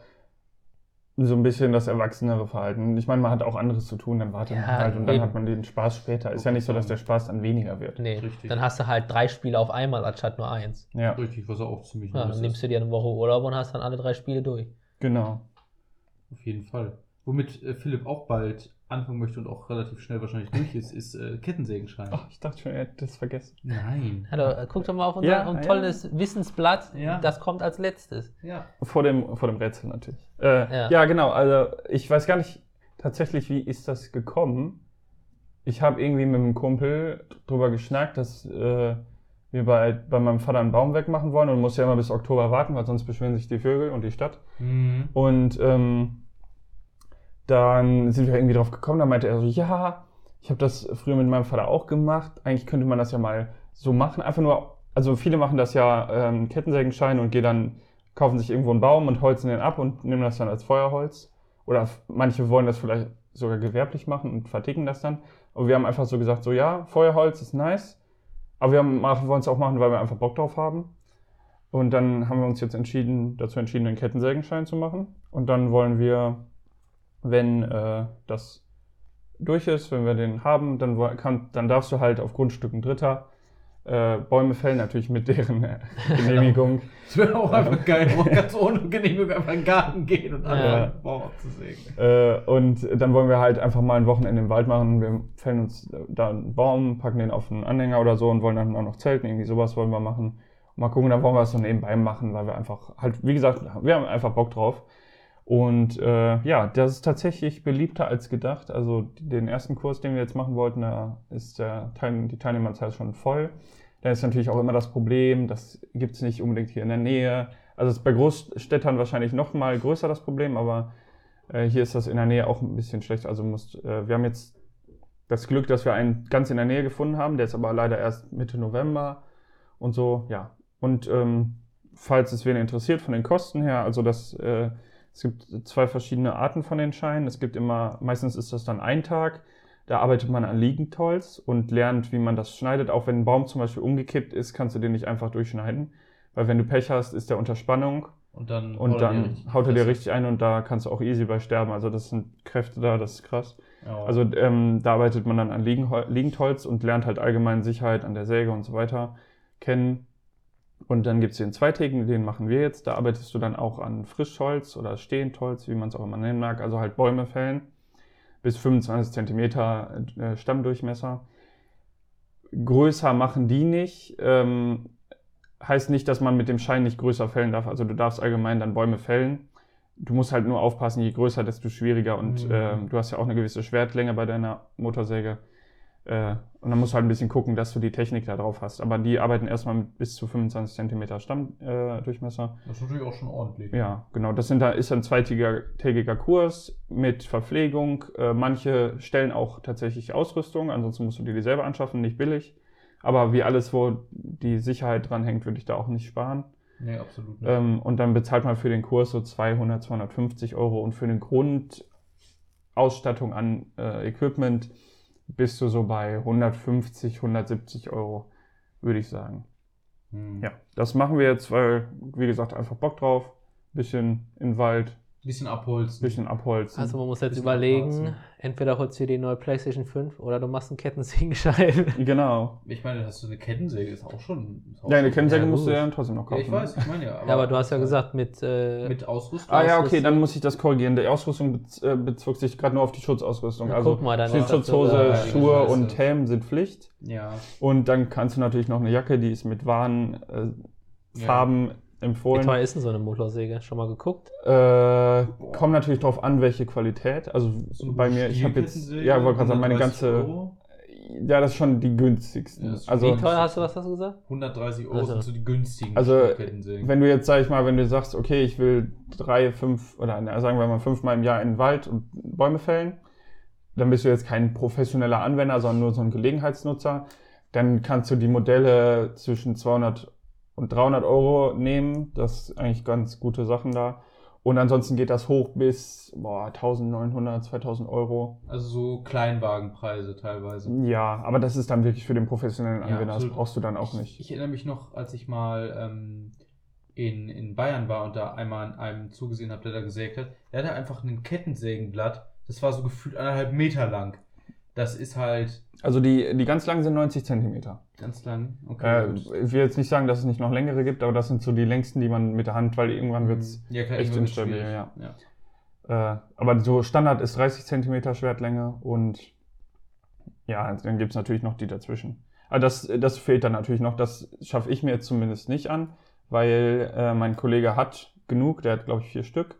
so ein bisschen das erwachsenere Verhalten. Ich meine, man hat auch anderes zu tun, dann wartet Ja, man halt und dann eben. hat man den Spaß später. Ist ja nicht so, dass der Spaß dann weniger wird. Nee, Richtig. dann hast du halt drei Spiele auf einmal anstatt nur eins. Ja, Richtig, was auch ziemlich Ja, dann nimmst du dir eine Woche Urlaub und hast dann alle drei Spiele durch. genau. Auf jeden Fall. Womit äh, Philipp auch bald anfangen möchte und auch relativ schnell wahrscheinlich durch ist, ist äh, Kettensägenschein. Ach, ich dachte schon, er hätte das vergessen. Nein. Hallo, äh, guck doch mal auf unser Ja, un- ja. tolles Wissensblatt. Ja. Das kommt als letztes. Ja. Vor dem, vor dem Rätsel natürlich. Äh, Ja. ja. genau. Also ich weiß gar nicht tatsächlich, wie ist das gekommen. Ich habe irgendwie mit einem Kumpel drüber geschnackt, dass äh, wir bei, bei meinem Vater einen Baum wegmachen wollen und muss ja immer bis Oktober warten, weil sonst beschweren sich die Vögel und die Stadt. Mhm. Und ähm, dann sind wir irgendwie drauf gekommen, da meinte er so, ja, ich habe das früher mit meinem Vater auch gemacht. Eigentlich könnte man das ja mal so machen. Einfach nur, also viele machen das ja ähm, Kettensägenschein und gehen dann, kaufen sich irgendwo einen Baum und holzen den ab und nehmen das dann als Feuerholz. Oder manche wollen das vielleicht sogar gewerblich machen und verticken das dann. Aber wir haben einfach so gesagt, so ja, Feuerholz ist nice, aber wir wollen es auch machen, weil wir einfach Bock drauf haben. Und dann haben wir uns jetzt entschieden, dazu entschieden, einen Kettensägenschein zu machen. Und dann wollen wir, wenn äh, das durch ist, wenn wir den haben, dann, kann, dann darfst du halt auf Grundstücken Dritter äh, Bäume fällen, natürlich mit deren äh, [laughs] Genehmigung. Das wäre auch einfach geil, wo man [laughs] ganz ohne Genehmigung einfach in den Garten gehen und Ja. anfangen, einen Baum abzusägen. Äh, und dann wollen wir halt einfach mal ein Wochenende im Wald machen. Wir fällen uns da einen Baum, packen den auf einen Anhänger oder so und wollen dann auch noch zelten. Irgendwie sowas wollen wir machen. Mal gucken, dann wollen wir es so nebenbei machen, weil wir einfach halt, wie gesagt, wir haben einfach Bock drauf. Und äh, ja, das ist tatsächlich beliebter als gedacht. Also den ersten Kurs, den wir jetzt machen wollten, da ist der Teil, die Teilnehmerzahl schon voll. Da ist natürlich auch immer das Problem, das gibt es nicht unbedingt hier in der Nähe. Also es ist bei Großstädtern wahrscheinlich noch mal größer das Problem, aber äh, hier ist das in der Nähe auch ein bisschen schlecht. Also musst, äh, wir haben jetzt das Glück, dass wir einen ganz in der Nähe gefunden haben. Der ist aber leider erst Mitte November und so, ja. Und ähm, falls es wen interessiert von den Kosten her, also das, äh, es gibt zwei verschiedene Arten von den Scheinen. Es gibt immer, meistens ist das dann ein Tag. Da arbeitet man an Liegenholz und lernt, wie man das schneidet. Auch wenn ein Baum zum Beispiel umgekippt ist, kannst du den nicht einfach durchschneiden. Weil wenn du Pech hast, ist der unter Spannung Und dann, und haut er dir dann richtig haut er dir richtig ein und da kannst du auch easy bei sterben. Also das sind Kräfte da, das ist krass. Ja. Also ähm, da arbeitet man dann an Liegenhol Liegendholz und lernt halt allgemein Sicherheit an der Säge und so weiter kennen. Und dann gibt es den zweitägigen, den machen wir jetzt. Da arbeitest du dann auch an Frischholz oder Stehendholz, wie man es auch immer nennen mag. Also halt Bäume fällen bis 25 Zentimeter äh, Stammdurchmesser. Größer machen die nicht. Ähm, heißt nicht, dass man mit dem Schein nicht größer fällen darf. Also du darfst allgemein dann Bäume fällen. Du musst halt nur aufpassen, je größer, desto schwieriger. Und Mhm. ähm, du hast ja auch eine gewisse Schwertlänge bei deiner Motorsäge. Äh, und dann musst du halt ein bisschen gucken, dass du die Technik da drauf hast. Aber die arbeiten erstmal mit bis zu 25 Zentimeter Stammdurchmesser. Äh. Das ist natürlich auch schon ordentlich. Ja, genau. Das sind da, ist ein zweitägiger Kurs mit Verpflegung. Äh, manche stellen auch tatsächlich Ausrüstung, ansonsten musst du dir die selber anschaffen, nicht billig. Aber wie alles, wo die Sicherheit dran hängt, würde ich da auch nicht sparen. Nee, absolut nicht. Ähm, und dann bezahlt man für den Kurs so 200, 250 Euro und für eine Grundausstattung an äh, Equipment bist du so bei 150, 170 Euro, würde ich sagen. Hm. Ja, das machen wir jetzt, weil, wie gesagt, einfach Bock drauf. Bisschen in den Wald, Bisschen abholzen. bisschen abholzen. Also man muss jetzt überlegen, abwarten. entweder holst du dir die neue PlayStation 5 oder du machst einen Kettensägenschein. [laughs] genau. Ich meine, hast du eine Kettensäge, ist auch schon. Ist auch Ja, eine Kettensäge Ja, musst du ja trotzdem noch Ja, kaufen. ich weiß, ich meine ja. ja, aber du hast ja gesagt, mit, äh, Mit Ausrüstung. Ah ja, okay, Ausrüstung. dann muss ich das korrigieren. Die Ausrüstung äh, bezog sich gerade nur auf die Schutzausrüstung. Na, also guck mal, dann Schutzhose, sogar- Schuhe Scheiße. und Helm sind Pflicht. Ja. Und dann kannst du natürlich noch eine Jacke, die ist mit Warnfarben äh, Ja. Farben wie empfohlen. teuer ist denn so eine Motorsäge? Schon mal geguckt? Äh, kommt natürlich darauf an, welche Qualität. Also So bei mir, ich habe jetzt, ja, wollte gerade sagen, meine 130 ganze, Euro. ja, das ist schon die günstigsten. Ja, also Wie teuer hast du das, hast du gesagt? 130 Euro Also. sind so die günstigen Also, wenn du jetzt, sag ich mal, wenn du sagst, okay, ich will drei, fünf oder na, sagen wir mal fünfmal im Jahr in den Wald und Bäume fällen, dann bist du jetzt kein professioneller Anwender, sondern nur so ein Gelegenheitsnutzer, dann kannst du die Modelle zwischen 200 und 300 Euro nehmen. Das ist eigentlich ganz gute Sachen da. Und ansonsten geht das hoch bis boah, 1900, 2000 Euro. Also so Kleinwagenpreise teilweise. Ja, aber das ist dann wirklich für den professionellen Ja, Anwender. das absolut. brauchst du dann auch Ich, nicht. ich erinnere mich noch, als ich mal ähm, in, in Bayern war und da einmal an einem zugesehen habe, der da gesägt hat. Der hatte einfach ein Kettensägenblatt. Das war so gefühlt anderthalb Meter lang. Das ist halt Also die, die ganz langen sind 90 Zentimeter. ganz lang. Okay. Äh, ich will jetzt nicht sagen, dass es nicht noch längere gibt, aber das sind so die längsten, die man mit der Hand, weil irgendwann wird es. ja, echt instabil, ja. ja. Äh, aber so Standard ist 30 Zentimeter Schwertlänge und ja, dann gibt es natürlich noch die dazwischen. Aber das, das fehlt dann natürlich noch. Das schaffe ich mir jetzt zumindest nicht an, weil äh, mein Kollege hat genug, der hat, glaube ich, vier Stück.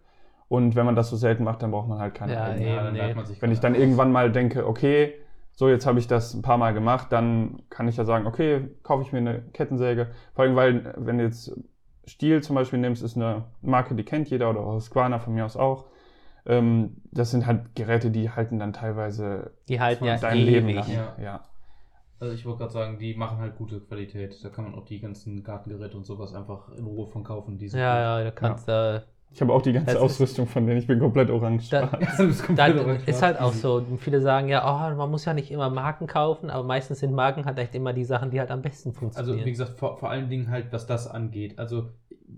Und wenn man das so selten macht, dann braucht man halt keine Ja, Ja, dann nee. man sich Wenn ich dann irgendwann mal denke, okay, so jetzt habe ich das ein paar Mal gemacht, dann kann ich ja sagen, okay, kaufe ich mir eine Kettensäge. Vor allem, weil wenn du jetzt Stiel zum Beispiel nimmst, ist eine Marke, die kennt jeder oder Husqvarna von mir aus auch. Ähm, das sind halt Geräte, die halten dann teilweise Die halten ja dein Leben ewig. lang. Ja. Ja. Also ich wollte gerade sagen, die machen halt gute Qualität. Da kann man auch die ganzen Gartengeräte und sowas einfach in Ruhe von kaufen. Die sind Ja, ja, du kannst da. Ich habe auch die ganze Das ist- Ausrüstung von denen. Ich bin komplett orange. Da-. [laughs] Ja, du bist Da komplett orange. ist halt auch so, viele sagen ja, oh, man muss ja nicht immer Marken kaufen, aber meistens sind Marken halt echt immer die Sachen, die halt am besten Also funktionieren. wie gesagt, vor, vor allen Dingen halt, was das angeht. Also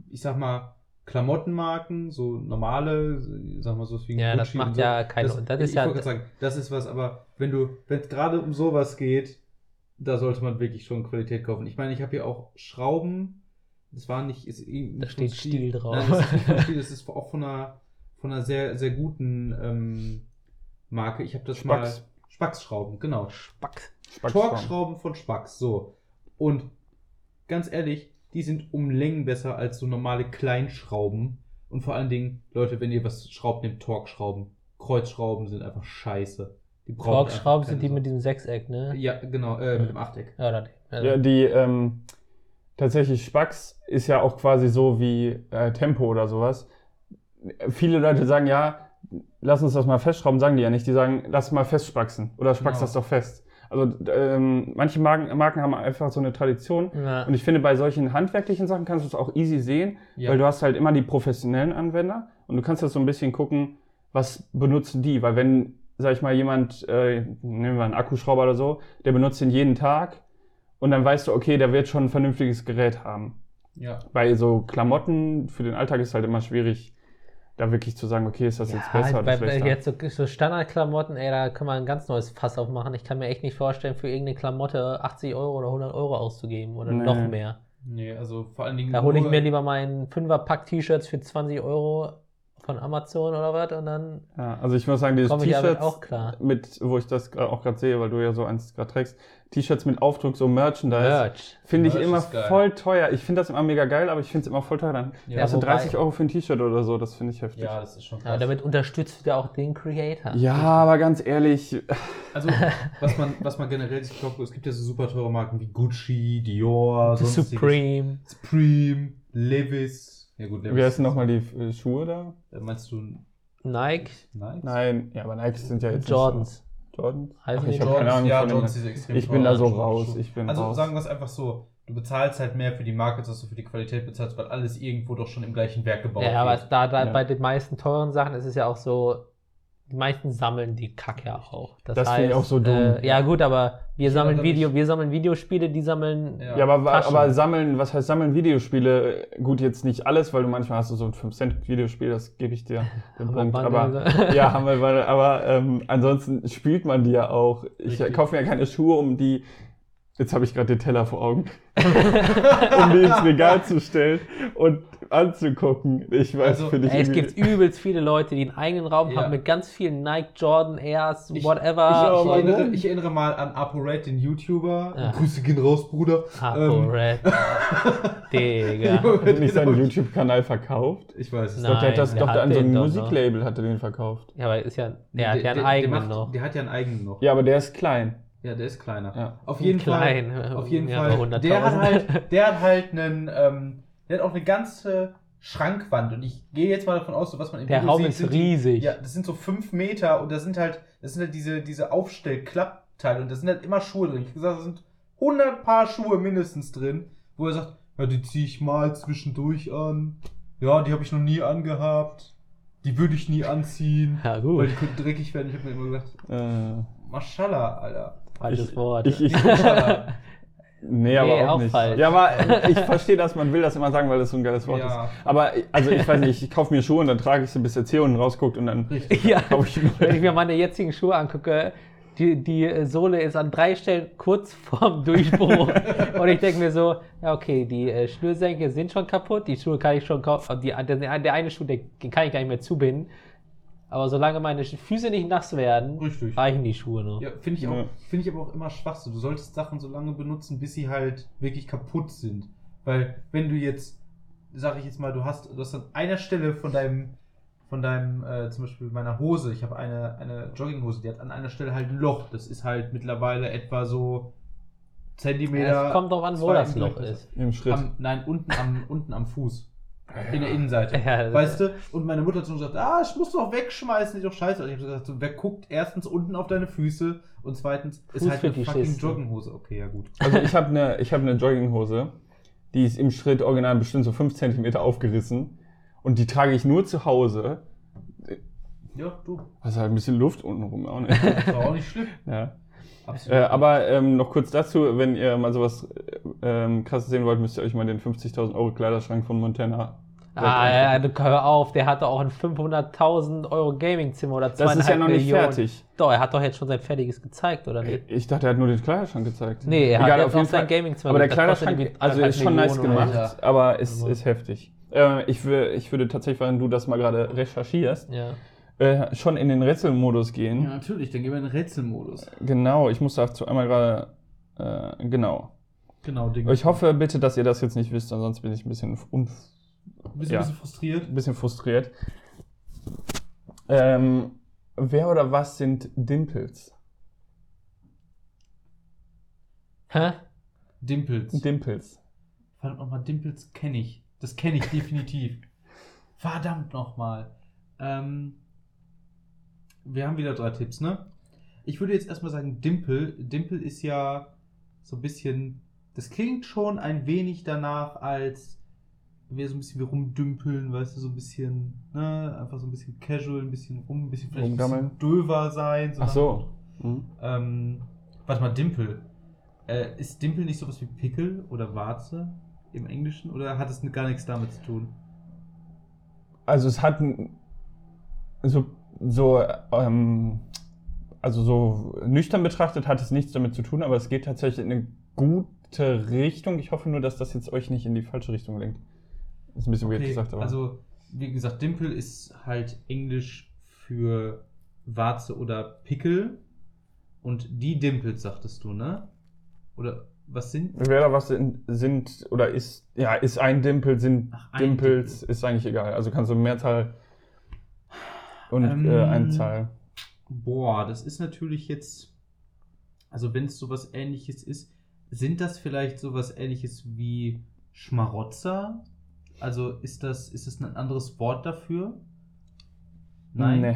ich sag mal, Klamottenmarken, so normale, sag mal so wie Ja, das Gucci macht und so, ja keine- das ist ich ja- wollte gerade sagen, das ist was, aber wenn du, wenn es gerade um sowas geht, da sollte man wirklich schon Qualität kaufen. Ich meine, ich habe hier auch Schrauben. Das war nicht. Ist, nicht Da steht Stil drauf. Nein, das ist nicht von [laughs] Stil, das ist auch von einer, von einer sehr, sehr guten ähm, Marke. Ich habe das mal. Spax. Spax-Schrauben, genau. Spack. Spackschrauben. Torx-Schrauben von Spax, so. Und ganz ehrlich, die sind um Längen besser als so normale Kleinschrauben. Und vor allen Dingen, Leute, wenn ihr was schraubt, nehmt Torx-Schrauben. Kreuzschrauben sind einfach scheiße. Die brauchen Torx-Schrauben sind die keine mit diesem Sechseck, ne? Ja, genau, äh, mit dem Achteck. Ja, oder die. Also, Ja, die ähm, tatsächlich Spax ist ja auch quasi so wie äh, Tempo oder sowas. Viele Leute sagen ja, lass uns das mal festschrauben, sagen die ja nicht. Die sagen, lass mal festspaxen oder spax Genau. das doch fest. Also ähm, manche Marken, Marken haben einfach so eine Tradition. ja. Und ich finde, bei solchen handwerklichen Sachen kannst du es auch easy sehen, Ja. weil du hast halt immer die professionellen Anwender und du kannst das so ein bisschen gucken, was benutzen die. Weil wenn, sag ich mal, jemand, äh, nehmen wir einen Akkuschrauber oder so, der benutzt den jeden Tag und dann weißt du, okay, der wird schon ein vernünftiges Gerät haben. Ja. Bei so Klamotten für den Alltag ist halt immer schwierig, da wirklich zu sagen, okay, ist das jetzt Ja, besser oder bei, schlechter. jetzt so, so Standardklamotten, ey, da kann man ein ganz neues Fass aufmachen. Ich kann mir echt nicht vorstellen, für irgendeine Klamotte 80 Euro oder 100 Euro auszugeben oder Nee. noch mehr. Nee, also vor allen Dingen. Da hole ich mir lieber meinen 5er-Pack T-Shirts für 20 Euro von Amazon oder was und dann Ja, also ich muss sagen, dieses klar. mit, wo ich das auch gerade sehe, weil du ja so eins gerade trägst, T-Shirts mit Aufdruck, so Merchandise. Merch. Finde ich Merch immer voll teuer. Ich finde das immer mega geil, aber ich finde es immer voll teuer. Dann Ja, hast du wobei- 30 Euro für ein T-Shirt oder so, das finde ich heftig. Ja, das ist schon Ja, krass. damit unterstützt du ja auch den Creator. Ja, aber ganz ehrlich, [laughs] Also, was man, was man generell sich kauft, es gibt ja so super teure Marken wie Gucci, Dior. Supreme. Supreme, Levis. Ja gut, Levis. wie heißen nochmal die äh, Schuhe da? Äh, Meinst du Nike, Nike? Nein, ja, aber Nike sind ja jetzt Jordans. Jordans? Heißen Ach, die Jordans, Ahnung ja, Jordans, diese extrem Ich bin da so raus, ich bin Also raus. sagen wir es einfach so, du bezahlst halt mehr für die Marke, als dass du für die Qualität bezahlst, weil alles irgendwo doch schon im gleichen Werk gebaut Ja, aber wird. da, da Ja. bei den meisten teuren Sachen ist es ja auch so, die meisten sammeln die Kacke auch. Das finde ich auch so dumm. Äh, ja gut, aber wir Ich sammeln Video, wir sammeln Videospiele, die sammeln. Ja. Ja, aber, Taschen. aber sammeln, was heißt sammeln Videospiele? Gut, jetzt nicht alles, weil du manchmal hast du so ein 5-Cent-Videospiel, das gebe ich dir [laughs] den Punkt. Aber ja, haben wir aber ähm, ansonsten spielt man die ja auch. Ich Richtig. kaufe mir ja keine Schuhe, um die. Jetzt habe ich gerade den Teller vor Augen. [laughs] [laughs] um die ins Regal zu stellen und anzugucken. Ich weiß, Also, finde ich. Ey, es gibt übelst viele Leute, die einen eigenen Raum Ja. haben mit ganz vielen Nike, Jordan, Airs, Ich- whatever. ich Ich erinnere, ich erinnere mal an ApoRed, den YouTuber. Ja. Grüße gehen raus, Bruder. Apo Ähm, Red. [laughs] Digga. Hat nicht seinen YouTube-Kanal verkauft? Ich weiß es Nein. Doch, der hat das, der doch, hat an so einem Musiklabel hat er den verkauft. Ja, aber ist ja, Nee, der hat ja einen eigenen macht, noch. Der hat ja einen eigenen noch. Ja, aber der ist klein. Ja, der ist kleiner. Ja. Auf jeden Klein, Fall. Auf jeden ja, Fall. aber 100.000. Der hat halt, der hat halt einen, ähm, der hat auch eine ganze Schrankwand und ich gehe jetzt mal davon aus, so was man im Der Video Raum sieht, ist sind riesig. Die, ja, das sind so fünf Meter und das sind halt, das sind halt diese, diese Aufstellklappteile und da sind halt immer Schuhe drin. Ich hab gesagt, da sind 100 Paar Schuhe mindestens drin, wo er sagt, ja, die ziehe ich mal zwischendurch an. Ja, die habe ich noch nie angehabt. Die würde ich nie anziehen. Ja, Weil gut. die könnten dreckig werden. Ich habe mir immer gedacht, Äh, Maschallah, Alter. Falsches ich- Wort. ich- ich-. [laughs] Nee, aber Nee, auch, auch nicht. falsch. Ja, aber [laughs] ich verstehe das, man will das immer sagen, weil das so ein geiles Wort Ja. ist. Aber also ich weiß nicht, ich kaufe mir Schuhe und dann trage ich sie, bis der Zeh unten rausguckt und dann Richtig. [laughs] ja, kaufe ich wenn ich neue. mir meine jetzigen Schuhe angucke, die, die Sohle ist an drei Stellen kurz [laughs] vorm Durchbruch. und ich denke mir so, ja, okay, die äh, Schnürsenkel sind schon kaputt, die Schuhe kann ich schon kaufen. Die, der, der eine Schuh, den kann ich gar nicht mehr zubinden. Aber solange meine Füße nicht nass werden, Richtig. reichen die Schuhe noch. Ja, finde ich, auch- Ja. finde ich aber auch immer Schwachsinn. Du solltest Sachen so lange benutzen, bis sie halt wirklich kaputt sind. Weil, wenn du jetzt, sag ich jetzt mal, du hast, du hast an einer Stelle von deinem, von deinem, äh, zum Beispiel meiner Hose, ich habe eine, eine Jogginghose, die hat an einer Stelle halt ein Loch. Das ist halt mittlerweile etwa so Zentimeter. Es kommt drauf an, wo das Loch ist. Im Schritt. Am, nein, unten am, unten am Fuß. In der Innenseite. Ja, weißt du? Und meine Mutter hat so gesagt, ah, ich muss doch wegschmeißen, die doch scheiße. Und ich habe gesagt, so, wer guckt erstens unten auf deine Füße und zweitens ist halt eine fucking Fußfetischisten. Jogginghose. Okay, ja gut. Also ich habe eine ich hab ne Jogginghose, die ist im Schritt original bestimmt so 5 cm aufgerissen und die trage ich nur zu Hause. Ja, du. Was halt ein bisschen Luft unten rum auch nicht. Das war auch nicht schlimm. ja. Absolut. Äh, aber ähm, noch kurz dazu, wenn ihr mal sowas äh, ähm, krasses sehen wollt, müsst ihr euch mal den 50.000 Euro Kleiderschrank von Montana Ah, ja, hör auf, der hatte auch ein 500.000 Euro Gaming-Zimmer oder das ist ja noch nicht Millionen. fertig. Doch, er hat doch jetzt schon sein fertiges gezeigt, oder nicht? Ich dachte, er hat nur den Kleiderschrank gezeigt. Nee, er hat Egal, jetzt auf noch jeden sein Fall. Gaming-Zimmer. Aber der Kleiderschrank, also ist schon nice Millionen oder gemacht, so. aber ist, Also. ist heftig. Äh, ich, will, ich würde tatsächlich, während du das mal gerade recherchierst, Ja. Äh, schon in den Rätselmodus gehen. Ja, natürlich, dann gehen wir in den Rätselmodus. Genau, ich muss dazu einmal gerade, äh, genau. Genau, Ding. Ich hoffe bitte, dass ihr das jetzt nicht wisst, ansonsten bin ich ein bisschen, un Bist du ja. ein bisschen frustriert? ein bisschen frustriert. Ähm, wer oder was sind Dimples? Hä? Dimples. Dimples. Verdammt nochmal, Dimples kenne ich. Das kenne ich definitiv. [laughs] Verdammt nochmal. Ähm, wir haben wieder drei Tipps, ne? Ich würde jetzt erstmal sagen, Dimple. Dimple ist ja so ein bisschen. Das klingt schon ein wenig danach, als wir so ein bisschen wie rumdümpeln, weißt du, so ein bisschen, ne, einfach so ein bisschen casual, ein bisschen rum, ein bisschen vielleicht ein bisschen Rumgammeln. döver sein. Ach so. Hm. Ähm, warte mal, Dimple. Äh, ist Dimple nicht sowas wie Pickel oder Warze im Englischen oder hat es gar nichts damit zu tun? Also es hat ein- so, so ähm, also so nüchtern betrachtet hat es nichts damit zu tun, aber es geht tatsächlich in eine gute Richtung. Ich hoffe nur, dass das jetzt euch nicht in die falsche Richtung lenkt. Ist ein bisschen weird gesagt, aber. also, wie gesagt, Dimple ist halt Englisch für Warze oder Pickel. Und die Dimples, sagtest du, ne? Oder was sind? Wer da was sind, sind oder ist, ja, ist ein Dimpel, sind Ach, ein Dimples, Dimpel. ist eigentlich egal. Also kannst du Mehrzahl und Ähm, äh, Einzahl. Boah, das ist natürlich jetzt. Also, wenn es sowas ähnliches ist, sind das vielleicht sowas ähnliches wie Schmarotzer? Also, ist das, ist das ein anderes Wort dafür? Nee.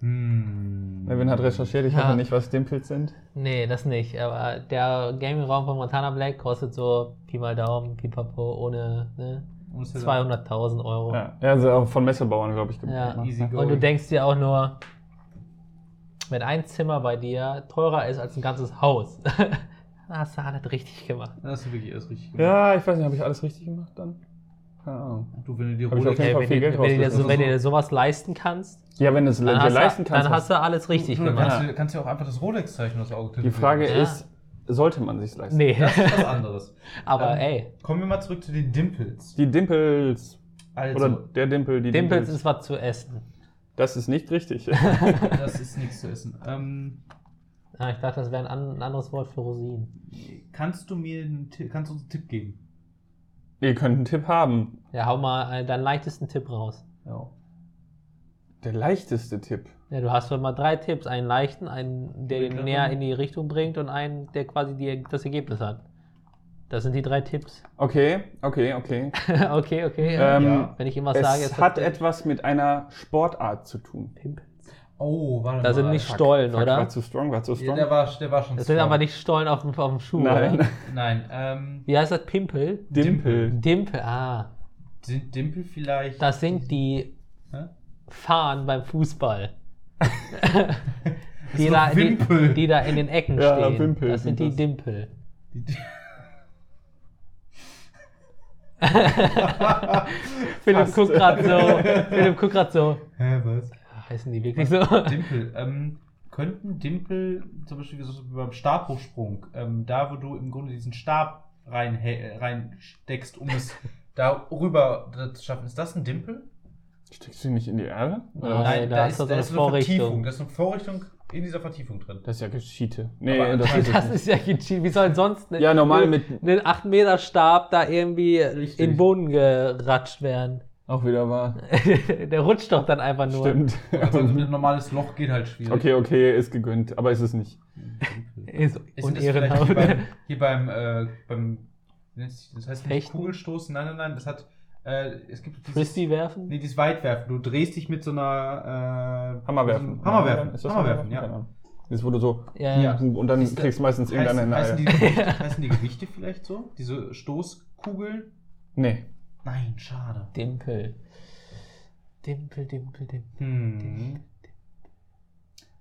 Hm. Nevin hat recherchiert, ich Ja. hoffe nicht, was Dimples sind. Nee, das nicht. Aber der Gaming-Raum von Montana Black kostet so Pi mal Daumen, Pipapo, ohne ne, 200.000 Euro. Ja, ja also auch von Messerbauern, glaube ich, Ja, ne? Und du denkst dir auch nur, wenn ein Zimmer bei dir teurer ist als ein ganzes Haus, [laughs] dann hast du alles richtig gemacht. Das ist wirklich alles richtig gemacht. Ja, ich weiß nicht, habe ich alles richtig gemacht dann? Keine Ahnung. Du, wenn du dir Rolex Fall wenn, viel du, Geld wenn, du dir, rausgeschmissen. so, wenn du dir sowas leisten kannst, Ja, wenn du es dir dann, hast, leisten du, kannst. dann hast du alles richtig Du, gemacht. kannst, du, kannst ja auch einfach das Rolex-Zeichen aufs Auge die Frage Ja. ist, sollte man sich leisten? Nee, Das ist was anderes. aber Ähm, ey, Kommen wir mal zurück zu den Dimples. Die Dimples. Also, Oder der Dimpel, die Dimpels Dimples. ist was zu essen. das ist nicht richtig. [laughs] das ist nichts zu essen. Ähm, Ah, ich dachte, das wäre ein, ein anderes Wort für Rosinen. kannst du mir einen, kannst du uns einen Tipp geben? Ihr könnt einen Tipp haben. Ja, hau mal äh, deinen leichtesten Tipp raus. Ja. Der leichteste Tipp. Ja, du hast schon mal drei Tipps. Einen leichten, einen, der den Ja, näher in die Richtung bringt und einen, der quasi die, das Ergebnis hat. Das sind die drei Tipps. [laughs] Okay, okay, okay. okay, okay. Ja. Ähm, Ja. Wenn ich ihm was sage, es hat das etwas mit einer Sportart zu tun. Pimpels. Oh, warte Da sind mal. nicht Fuck, Stollen, fuck, oder? War zu strong, war zu Ja, strong. der, war, der war schon Das sind strong. aber nicht Stollen auf dem, auf dem Schuh, Nein. oder? [laughs] [laughs] Nein, ähm, Wie heißt das? Pimpel? Dimpel. Dimpel, ah. sind Dimpel vielleicht. Das sind die Hä? Fahnen beim Fußball. [laughs] die, da, die, die da in den Ecken Ja, stehen. Wimpel das sind sind die das. Dimpel. Die- [laughs] Philipp Fast. guckt gerade so. [laughs] Philipp guckt gerade so. Hä, was? Heißen die wirklich so? Dimpel. Ähm, könnten Dimpel, zum Beispiel so beim Stabhochsprung, ähm, da wo du im Grunde diesen Stab rein, reinsteckst, um es da rüber zu schaffen, ist das ein Dimpel? Steckst du ihn nicht in die Erde? Nein. da ist doch so eine eine Vorrichtung. Vertiefung. Da ist eine Vorrichtung in dieser Vertiefung drin. Das ist ja Geschiete. Nee, Aber das, ist es Das ist ja gecheat. Wie soll sonst eine, Ja, normal mit- einen 8 Meter Stab da irgendwie Richtig. in den Boden geratscht werden? Auch wieder wahr. [laughs] Der rutscht doch dann einfach nur. Stimmt. [laughs] Also ein normales Loch geht halt schwierig. okay, okay, ist gegönnt, aber ist es nicht. Ist Ist Ehrenhaut. hier beim, hier beim, äh, beim das heißt nicht Fechten? Kugelstoßen, nein, nein, nein, das hat, äh, es gibt dieses, Frisbee werfen? nee, dieses Weitwerfen. Du drehst dich mit so einer, äh, Hammerwerfen. so- Hammerwerfen, Ist das Hammerwerfen, ja. Ahnung. Das wurde so. Ja, Ja. Und dann Ist kriegst du meistens Heißen, irgendeine heißen, die Eier. Gewichte, [laughs] heißen die Gewichte vielleicht so? Diese Stoßkugeln? Nee. Nein, schade. Dimpel. Dimpel, Dimpel, Dimpel. Hm.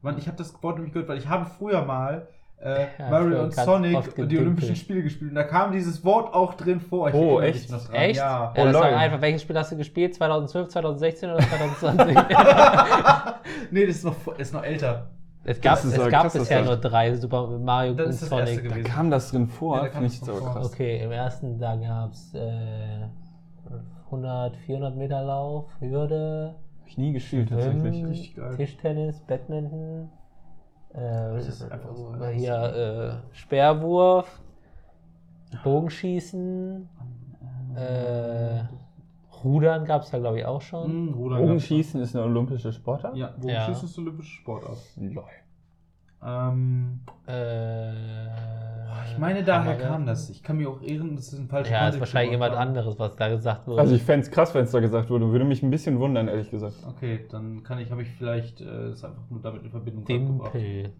Mann, ich habe das Wort nämlich gehört, weil ich habe früher mal äh, Ja, Mario und Sonic die. Olympischen Spiele gespielt. Und da kam dieses Wort auch drin vor. Ich Oh, echt? noch dran. Echt? Ja. Ja, Oh, das war einfach, welches Spiel hast du gespielt? 2012, 2016 oder 2020? [laughs] [laughs] nee, das ist noch, vor- ist noch älter. es gab, es ja gab krass, bisher nur drei Super Mario Das und ist das erste Sonic. Da kam das drin vor, Ja, finde ich das so krass. Okay, im ersten, da gab es äh, 100, 400 Meter Lauf, Hürde, Hab ich nie gespielt tatsächlich. Schwimmen, Richtig geil. Tischtennis, Badminton, äh, Das ist einfach so alles. hier äh, Speerwurf, Bogenschießen, äh, Rudern gab es ja glaube ich auch schon. Hm, Rudern Bogenschießen ist eine olympische Sportart? Ja, Bogenschießen ist olympische Sportart. Lol. Ähm, Äh, ich meine, daher kam das. Ich kann mir auch irren, das ist ein falscher Ja, ist wahrscheinlich jemand haben. anderes, was da gesagt wurde. Also ich fände es krass, wenn es da gesagt wurde. Würde mich ein bisschen wundern, ehrlich gesagt. Okay, dann kann ich, habe ich vielleicht äh, das einfach nur damit in Verbindung gebracht. Dimpel.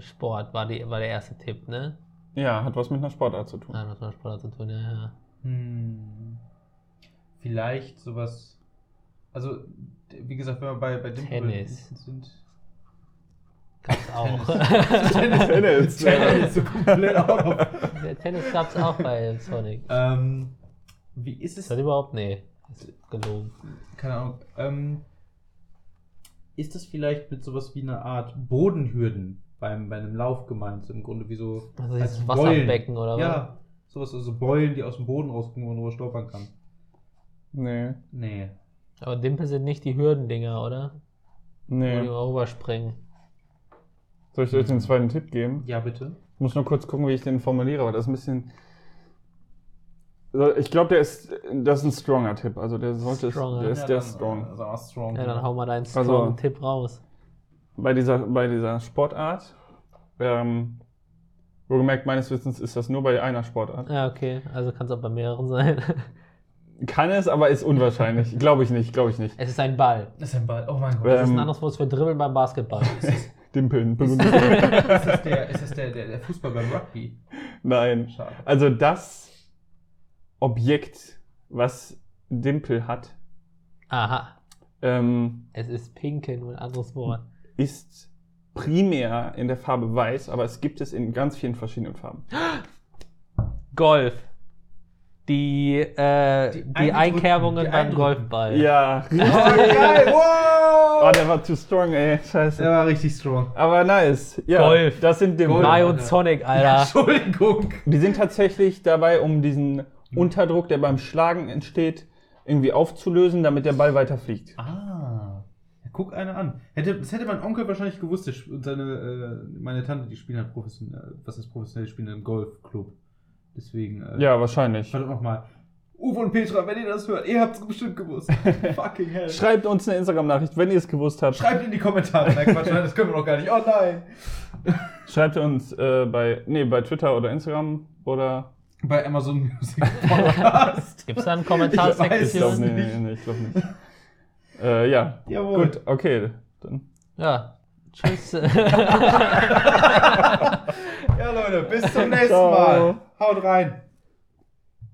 Sport war, die, war der erste Tipp, ne? Ja, hat was mit einer Sportart zu tun. Ah, das war Sport zu tun, ja, ja. Hm. Vielleicht sowas. Also, wie gesagt, wenn wir bei, bei Dimpel Tennis. sind. Gab's auch. [laughs] Tennis. Tennis. Tennis, so komplett der Tennis gab's auch bei Sonic. ähm, wie ist Ist es? das überhaupt? Nee. Ist gelogen. Keine Ahnung. Ähm, ist das vielleicht mit sowas wie einer Art Bodenhürden beim, bei einem Lauf gemeint? So Im Grunde wie so. Also als Beulen. Wasserbecken oder was? Ja, sowas, also Beulen, die aus dem Boden rauskommen, wo man drüber stolpern kann. Nee. Nee. Aber Dimpel sind nicht die Hürdendinger, oder? Wo die Nee. mal rüberspringen. Soll ich euch den zweiten Tipp geben? Ja, bitte. Ich muss nur kurz gucken, wie ich den formuliere, aber das ist ein bisschen. Also, Ich glaube, der ist, das ist ein stronger Tipp. Also der sollte, Stronger. der ist Ja, der dann, strong. mal strong. Ja, dann hau mal deinen Also- strong Tipp raus. Bei dieser, bei dieser Sportart, ähm, wohlgemerkt meines Wissens ist das nur bei einer Sportart. Ja, okay. Also kann es auch bei mehreren sein. [laughs] Kann es, aber ist unwahrscheinlich. glaube ich nicht, glaube ich nicht. es ist ein Ball. Das ist ein Ball. Oh mein Gott. Das ist ein Ähm, anderes Wort für Dribbeln beim Basketball. Dimpeln. ist das, der, ist das [laughs] der, der, der Fußball beim Rugby? Nein. Schade. Also das Objekt, was Dimpel hat, Aha. ähm, Es ist Pinke, nur ein anderes Wort. ist primär in der Farbe weiß, aber es gibt es in ganz vielen verschiedenen Farben. [gasps] Golf. Die, äh, Die die, Einkerbungen beim. Golfball. Ja. Oh, geil! [laughs] Wow! Oh, der war too strong, ey. Scheiße. Der war richtig strong. Aber nice. Ja, Golf. Das sind Dimpel. Golf. Mario und Alter. Sonic, Alter. Entschuldigung. Die sind tatsächlich dabei, um diesen Unterdruck, der beim Schlagen entsteht, irgendwie aufzulösen, damit der Ball weiter fliegt. Ah. Ja, guck einer an. Hätte, das hätte mein Onkel wahrscheinlich gewusst. Und seine, äh, meine Tante, die spielen halt professionell, was ist professionell, die spielen im Golfclub. Deswegen, äh, Ja, wahrscheinlich. Verdammt nochmal. Uwe und Petra, wenn ihr das hört, ihr habt es bestimmt gewusst. [laughs] Fucking hell. Schreibt uns eine Instagram-Nachricht, wenn ihr es gewusst habt. Schreibt in die Kommentare. Nein, Quatsch, nein, das können wir noch gar nicht. Oh nein. Schreibt uns äh, bei, nee, bei Twitter oder Instagram oder. Bei Amazon Music [laughs] Podcast. Gibt es da einen Kommentarsektion? weiß Ich glaube nee, nicht. nee, nee, ich glaube nicht. äh, ja. Jawohl. Gut, okay. Dann. Ja. Tschüss. [laughs] Ja, Leute, bis zum nächsten Ciao. Mal. Haut rein.